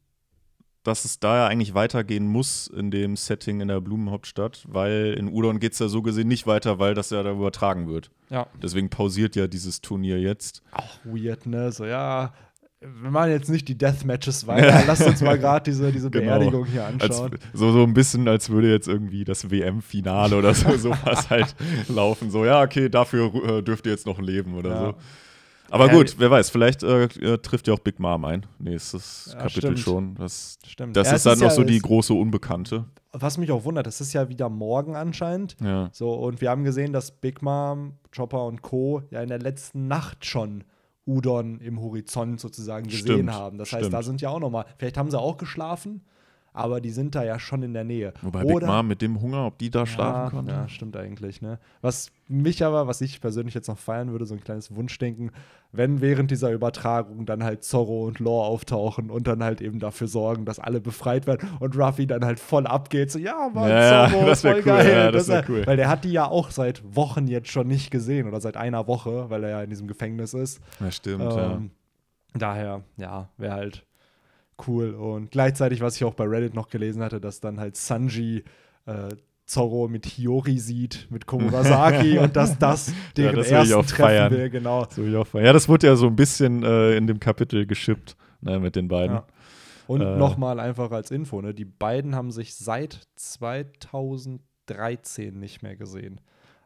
dass es da ja eigentlich weitergehen muss in dem Setting in der Blumenhauptstadt, weil in Udon geht es ja so gesehen nicht weiter, weil das ja da übertragen wird. Ja. Deswegen pausiert ja dieses Turnier jetzt. Auch weird, ne? So, ja, wir machen jetzt nicht die Deathmatches [laughs] weiter. Lasst uns mal gerade diese, diese Genau. Beerdigung hier Als, anschauen. so, so ein bisschen, als würde jetzt irgendwie das WM-Finale oder so sowas halt [laughs] laufen. So, ja, okay, dafür äh, dürft ihr jetzt noch leben oder Ja. so. Aber Ja, gut, wer weiß, vielleicht äh, äh, trifft ja auch Big Mom ein. Nächstes Ja, Kapitel stimmt. schon. Das, Stimmt. das Ja, ist dann noch so die große Unbekannte. Was mich auch wundert, das ist ja wieder morgen anscheinend. So, und wir haben gesehen, dass Big Mom, Chopper und Co. ja in der letzten Nacht schon Udon im Horizont sozusagen gesehen Stimmt, haben. Das stimmt. heißt, da sind ja auch nochmal, vielleicht haben sie auch geschlafen, aber die sind da ja schon in der Nähe. Wobei Big Mom mit dem Hunger, ob die da schlafen ja, konnte. Ja, stimmt eigentlich, ne? Was mich aber, was ich persönlich jetzt noch feiern würde, so ein kleines Wunschdenken, wenn während dieser Übertragung dann halt Zorro und Law auftauchen und dann halt eben dafür sorgen, dass alle befreit werden und Ruffy dann halt voll abgeht, so, ja, Mann, Ja, ja, Zorro, [laughs] das voll cool, geil. ja, das Das wär wär- cool. Weil der hat die ja auch seit Wochen jetzt schon nicht gesehen oder seit einer Woche, weil er ja in diesem Gefängnis ist. Ja, stimmt, ja. Ähm, Daher, ja, wäre halt cool. Und gleichzeitig, was ich auch bei Reddit noch gelesen hatte, dass dann halt Sanji äh, Zorro mit Hiyori sieht, mit Komurasaki [laughs] und dass das deren das will ich ersten auch Treffen feiern. wäre, genau. So wie auch, ja, das wurde ja so ein bisschen äh, in dem Kapitel geschippt ne, mit den beiden. Ja. Und Äh. nochmal einfach als Info, ne, die beiden haben sich seit 2013 nicht mehr gesehen.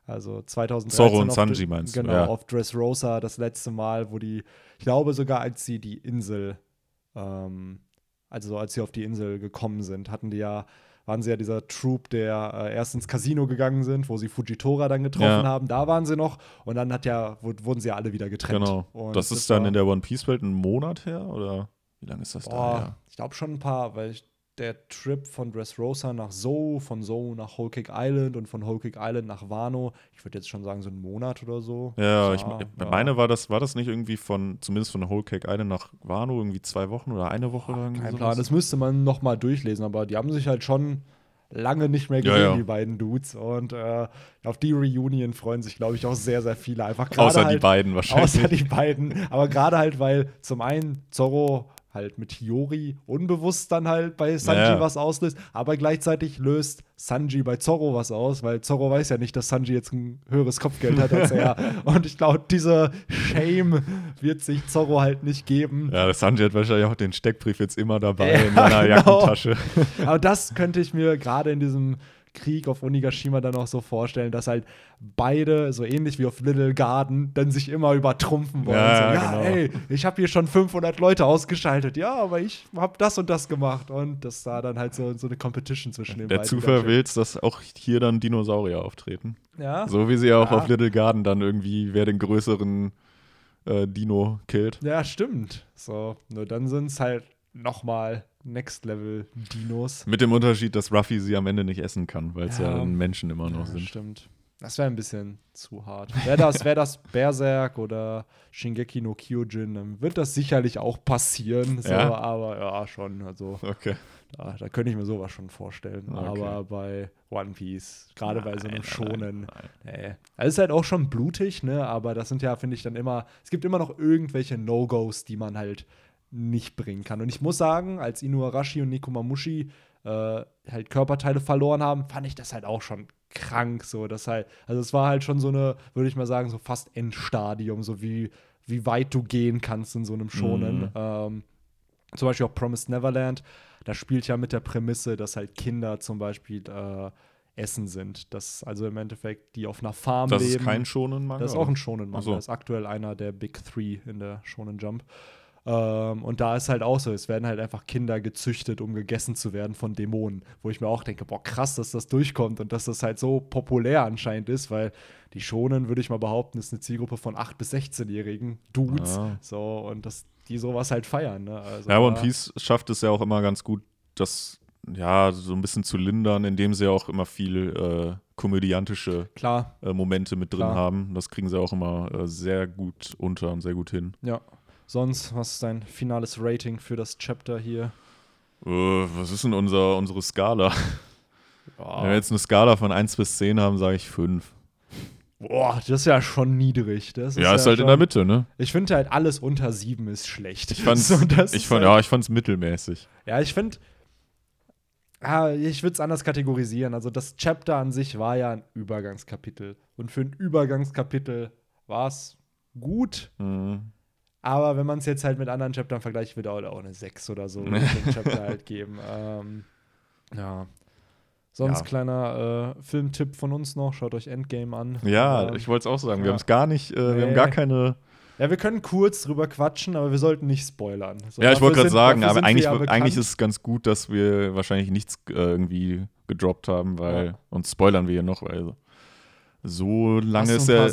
Also 2013 Zorro und Sanji meinst du, Genau, ja. auf Dressrosa das letzte Mal, wo die, ich glaube sogar, als sie die Insel, ähm, also als sie auf die Insel gekommen sind, hatten die ja, waren sie ja dieser Troop, der äh, erst ins Casino gegangen sind, wo sie Fujitora dann getroffen Ja. haben, da waren sie noch und dann hat ja, wur- wurden sie ja alle wieder getrennt. Genau. Und das ist dann war- in der One Piece-Welt ein Monat her oder wie lange ist das da Boah, her? ich glaube schon ein paar, weil ich, der Trip von Dressrosa nach Zoe, von Zoe nach Whole Cake Island und von Whole Cake Island nach Wano, ich würde jetzt schon sagen, so einen Monat oder so. Ja, ich Ja, me- ja. meine, war das, war das nicht irgendwie von, zumindest von Whole Cake Island nach Wano, irgendwie zwei Wochen oder eine Woche? oder irgendwie Kein sowas? Plan, das müsste man noch mal durchlesen, aber die haben sich halt schon lange nicht mehr Ja, gesehen, ja. die beiden Dudes. Und äh, auf die Reunion freuen sich, glaube ich, auch sehr, sehr viele. Einfach Außer halt, die beiden wahrscheinlich. Außer die beiden. Aber gerade halt, weil zum einen Zorro halt mit Hiyori unbewusst dann halt bei Sanji Ja. was auslöst, aber gleichzeitig löst Sanji bei Zorro was aus, weil Zorro weiß ja nicht, dass Sanji jetzt ein höheres Kopfgeld hat als er. [laughs] Und ich glaube, diese Shame wird sich Zorro halt nicht geben. ja, Sanji hat wahrscheinlich auch den Steckbrief jetzt immer dabei Ja, in seiner genau. Jackentasche. Aber das könnte ich mir gerade in diesem Krieg auf Onigashima dann auch so vorstellen, dass halt beide, so ähnlich wie auf Little Garden, dann sich immer übertrumpfen wollen. Ja, so, ja genau. ey, ich habe hier schon 500 Leute ausgeschaltet. Ja, aber ich habe das und das gemacht. Und das da dann halt so, so eine Competition zwischen den Der beiden. Zufall wieder will's, dass auch hier dann Dinosaurier auftreten. Ja, So wie sie ja auch auf Little Garden dann irgendwie, wer den größeren äh, Dino killt. ja, stimmt. So, nur dann sind es halt nochmal Next-Level-Dinos. Mit dem Unterschied, dass Ruffy sie am Ende nicht essen kann, weil es ja. Ja. Menschen immer noch Ja, sind. stimmt. Das wäre ein bisschen zu hart. Wäre das, wär das Berserk oder Shingeki no Kyojin, dann wird das sicherlich auch passieren. So, Ja? Aber ja, schon. Also Okay. da, da könnte ich mir sowas schon vorstellen. Okay. Aber bei One Piece, gerade bei so einem Schonen, nein, nein. nee. Also es ist halt auch schon blutig, ne? Aber das sind ja, finde ich, dann immer, es gibt immer noch irgendwelche No-Gos, die man halt nicht bringen kann. Und ich muss sagen, als Inuarashi und Nekomamushi äh, halt Körperteile verloren haben, fand ich das halt auch schon krank. So, das halt, also es war halt schon so eine, würde ich mal sagen, so fast Endstadium, so wie, wie weit du gehen kannst in so einem Schonen. Mhm. Ähm, zum Beispiel auch Promised Neverland, da spielt ja mit der Prämisse, dass halt Kinder zum Beispiel äh, Essen sind. Das also im Endeffekt, die auf einer Farm Das leben. ist kein Shonen-Manga? Das ist auch ein Shonen Manga. Ach so. Das ist aktuell einer der Big Three in der Shonen Jump. Ähm, und da ist halt auch so, es werden halt einfach Kinder gezüchtet, um gegessen zu werden von Dämonen. Wo ich mir auch denke, boah, krass, dass das durchkommt und dass das halt so populär anscheinend ist, weil die Shonen, würde ich mal behaupten, ist eine Zielgruppe von 8- bis 16-jährigen Dudes. Ah. So, und dass die sowas halt feiern. Ne? Also, Ja, One Piece schafft es ja auch immer ganz gut, das ja so ein bisschen zu lindern, indem sie auch immer viel äh, komödiantische äh, Momente mit drin Klar. haben. Das kriegen sie auch immer äh, sehr gut unter und sehr gut hin. ja. Sonst, was ist dein finales Rating für das Chapter hier? Äh, was ist denn unser, unsere Skala? Boah. Wenn wir jetzt eine Skala von 1 bis 10 haben, sage ich 5. Boah, das ist ja schon niedrig. Das Ja, ist halt in schon- der Mitte, ne? Ich finde halt alles unter sieben ist schlecht. Ich fand's, [laughs] So, das ich ist fand, halt, ja, ich fand's mittelmäßig. ja, ich finde, Ah, ich würde es anders kategorisieren. Also das Chapter an sich war ja ein Übergangskapitel. Und für ein Übergangskapitel war es gut. Mhm. Aber wenn man es jetzt halt mit anderen Chaptern vergleicht, wird auch, auch eine 6 oder so dem [laughs] Chapter halt geben. Ähm, ja. Sonst Ja. kleiner äh, Filmtipp von uns noch. Schaut euch Endgame an. Ja, Ähm, ich wollte es auch sagen. Wir ja. haben es gar nicht, äh, wir Nee. haben gar keine. ja, wir können kurz drüber quatschen, aber wir sollten nicht spoilern. So, ja, ich wollte gerade sagen, aber wir eigentlich, ja eigentlich ist es ganz gut, dass wir wahrscheinlich nichts äh, irgendwie gedroppt haben, weil Ja. uns spoilern wir hier noch, weil so lange ist ein paar ja.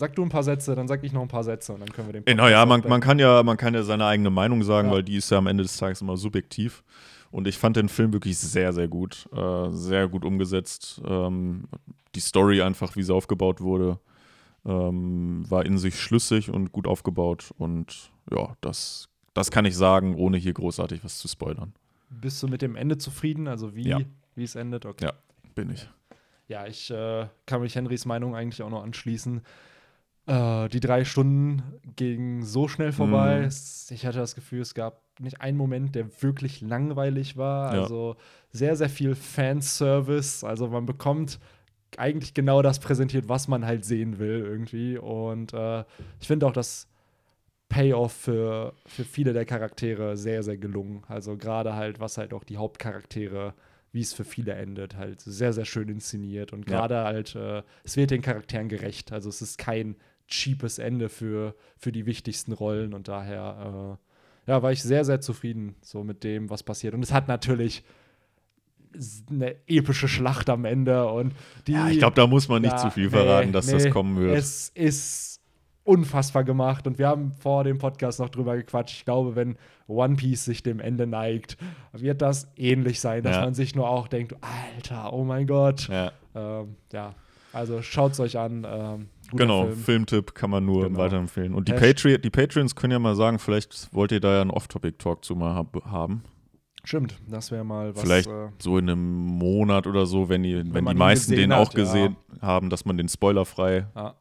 Sag du ein paar Sätze, dann sag ich noch ein paar Sätze und dann können wir den Äh, Naja, man, man, kann ja, man kann ja seine eigene Meinung sagen, Ja. weil die ist ja am Ende des Tages immer subjektiv. Und ich fand den Film wirklich sehr, sehr gut. Äh, sehr gut umgesetzt. Ähm, die Story einfach, wie sie aufgebaut wurde, ähm, war in sich schlüssig und gut aufgebaut. Und ja, das, das kann ich sagen, ohne hier großartig was zu spoilern. Bist du mit dem Ende zufrieden? Also wie, Ja. wie es endet? Okay. Ja. Bin ich. Ja, ich äh, kann mich Henrys Meinung eigentlich auch noch anschließen. Äh, die drei Stunden gingen so schnell vorbei. Es, ich hatte das Gefühl, es gab nicht einen Moment, der wirklich langweilig war. Ja. Also sehr, sehr viel Fanservice. Also man bekommt eigentlich genau das präsentiert, was man halt sehen will irgendwie. Und äh, ich finde auch das Payoff für, für viele der Charaktere sehr, sehr gelungen. Also gerade halt, was halt auch die Hauptcharaktere, wie es für viele endet, halt sehr, sehr schön inszeniert. Und Ja. gerade halt, äh, es wird den Charakteren gerecht. Also es ist kein cheapes Ende für, für die wichtigsten Rollen und daher äh, ja, war ich sehr, sehr zufrieden so mit dem, was passiert. Und es hat natürlich eine epische Schlacht am Ende und die Ja, ich glaube, da muss man nicht Ja, zu viel nee, verraten, dass nee, das kommen wird. Es ist unfassbar gemacht und wir haben vor dem Podcast noch drüber gequatscht. Ich glaube, wenn One Piece sich dem Ende neigt, wird das ähnlich sein, dass Ja. man sich nur auch denkt, Alter, oh mein Gott. ja. Ähm, ja, also schaut es euch an. Ähm, Genau, Film. Filmtipp kann man nur Genau. weiterempfehlen. Und die, Patri die Patreons können ja mal sagen, vielleicht wollt ihr da ja einen Off-Topic-Talk zu mal hab haben. Stimmt, das wäre mal was. Vielleicht äh, so in einem Monat oder so, wenn, die, wenn, man die meisten den hat, auch gesehen haben, dass man den spoilerfrei ja.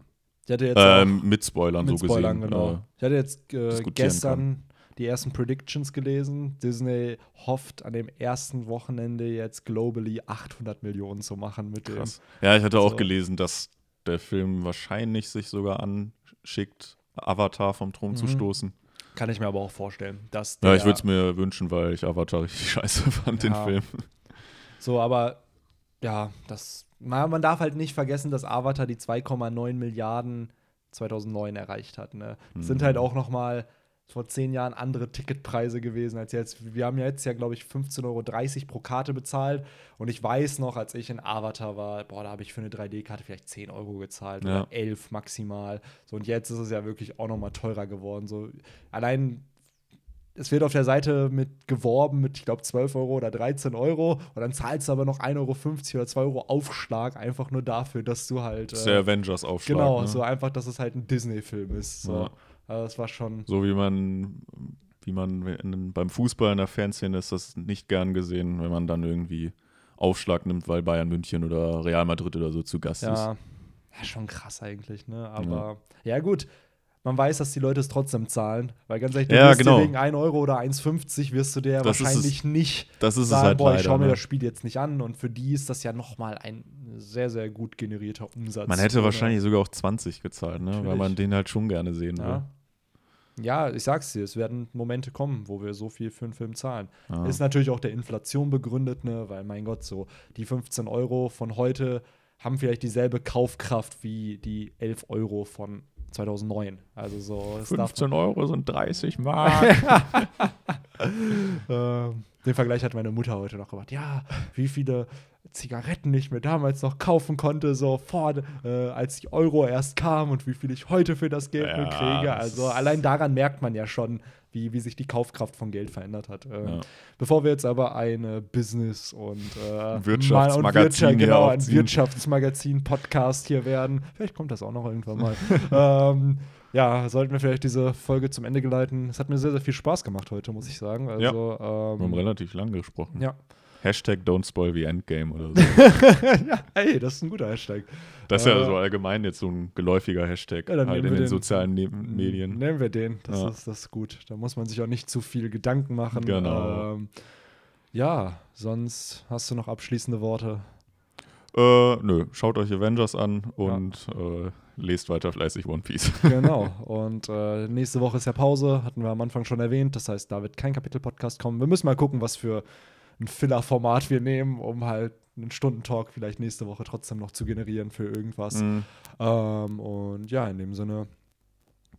Auch ähm, mit Spoilern mit so Spoilern, gesehen. genau. Äh, ich hatte jetzt äh, gestern die ersten Predictions gelesen. Disney hofft an dem ersten Wochenende jetzt globally 800 Millionen zu machen mit krass. Ja, ich hatte auch So. gelesen, dass der Film wahrscheinlich sich sogar anschickt, Avatar vom Thron zu Mhm. stoßen. dem. Kann ich mir aber auch vorstellen, dass Ja, ich würde es mir wünschen, weil ich Avatar richtig [laughs] scheiße fand, den Ja. Film. So, aber ja, das man, darf halt nicht vergessen, dass Avatar die 2,9 Milliarden 2009 erreicht hat. Ne? Das sind Mhm. halt auch noch mal vor zehn Jahren andere Ticketpreise gewesen als jetzt. Wir haben ja jetzt ja, glaube ich, 15,30 Euro pro Karte bezahlt. Und ich weiß noch, als ich in Avatar war, boah, da habe ich für eine 3D-Karte vielleicht 10 Euro gezahlt Ja. oder 11 maximal. So, und jetzt ist es ja wirklich auch noch mal teurer geworden. So, allein es wird auf der Seite mit geworben mit, ich glaube, 12 Euro oder 13 Euro. Und dann zahlst du aber noch 1,50 Euro oder 2 Euro Aufschlag, einfach nur dafür, dass du halt. Das ist der Avengers-Aufschlag. genau, ne? so einfach, dass es halt ein Disney-Film ist. So. Ja. Also das war schon. So wie man, wie man in, beim Fußball in der Fanszene ist das nicht gern gesehen, wenn man dann irgendwie Aufschlag nimmt, weil Bayern München oder Real Madrid oder so zu Gast ist. Ja, ja, schon krass eigentlich, ne? Aber ja. gut. Man weiß, dass die Leute es trotzdem zahlen, weil ganz ehrlich, du Ja, wirst genau. wegen 1 Euro oder 1,50 wirst du dir Das wahrscheinlich nicht Das ist sagen, es halt boah, ich leider. schaue mir ne? das Spiel jetzt nicht an und für die ist das ja nochmal ein sehr, sehr gut generierter Umsatz. Man hätte Oder- wahrscheinlich sogar auch 20 gezahlt, ne? weil man den halt schon gerne sehen will. Ja. ich sag's dir, es werden Momente kommen, wo wir so viel für einen Film zahlen. Ja. Ist natürlich auch der Inflation begründet, ne? weil mein Gott, so die 15 Euro von heute haben vielleicht dieselbe Kaufkraft wie die 11 Euro von 2009. Also so, das darf 15 Euro sind 30 Mark. [laughs] [laughs] [laughs] Ähm, den Vergleich hat meine Mutter heute noch gemacht. Ja, wie viele Zigaretten ich mir damals noch kaufen konnte, so vor, äh, als die Euro erst kam und wie viel ich heute für das Geld Ja, kriege. Also allein daran merkt man ja schon, wie, wie sich die Kaufkraft von Geld verändert hat. Ähm, Ja. Bevor wir jetzt aber ein Business- und äh, Wirtschaftsmagazin Wirtschaft, genau, ein. Wirtschaftsmagazin-Podcast hier werden. Vielleicht kommt das auch noch irgendwann mal. [laughs] ähm, ja, sollten wir vielleicht diese Folge zum Ende geleiten. Es hat mir sehr, sehr viel Spaß gemacht heute, muss ich sagen. Also, Ja. Wir haben ähm, relativ lang gesprochen. ja. Hashtag Don't Spoil the Endgame oder so. [laughs] ja, ey, das ist ein guter Hashtag. Das ist ja Äh, so allgemein jetzt so ein geläufiger Hashtag Ja, halt in den den- sozialen Ne Medien. Nehmen wir den. Das, Ja. ist, das ist gut. Da muss man sich auch nicht zu viel Gedanken machen. Genau. Ähm, Ja, sonst hast du noch abschließende Worte. Äh, nö, schaut euch Avengers an und äh, lest weiter fleißig One Piece. [laughs] Genau. Und äh, nächste Woche ist ja Pause, hatten wir am Anfang schon erwähnt. Das heißt, da wird kein Kapitel-Podcast kommen. Wir müssen mal gucken, was für ein Filler-Format wir nehmen, um halt einen Stundentalk vielleicht nächste Woche trotzdem noch zu generieren für irgendwas. Mhm, Ähm, und ja, in dem Sinne,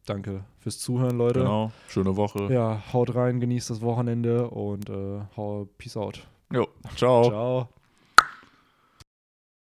danke fürs Zuhören, Leute. genau, schöne Woche. Ja, haut rein, genießt das Wochenende und äh, peace out. Jo, ciao. Ciao.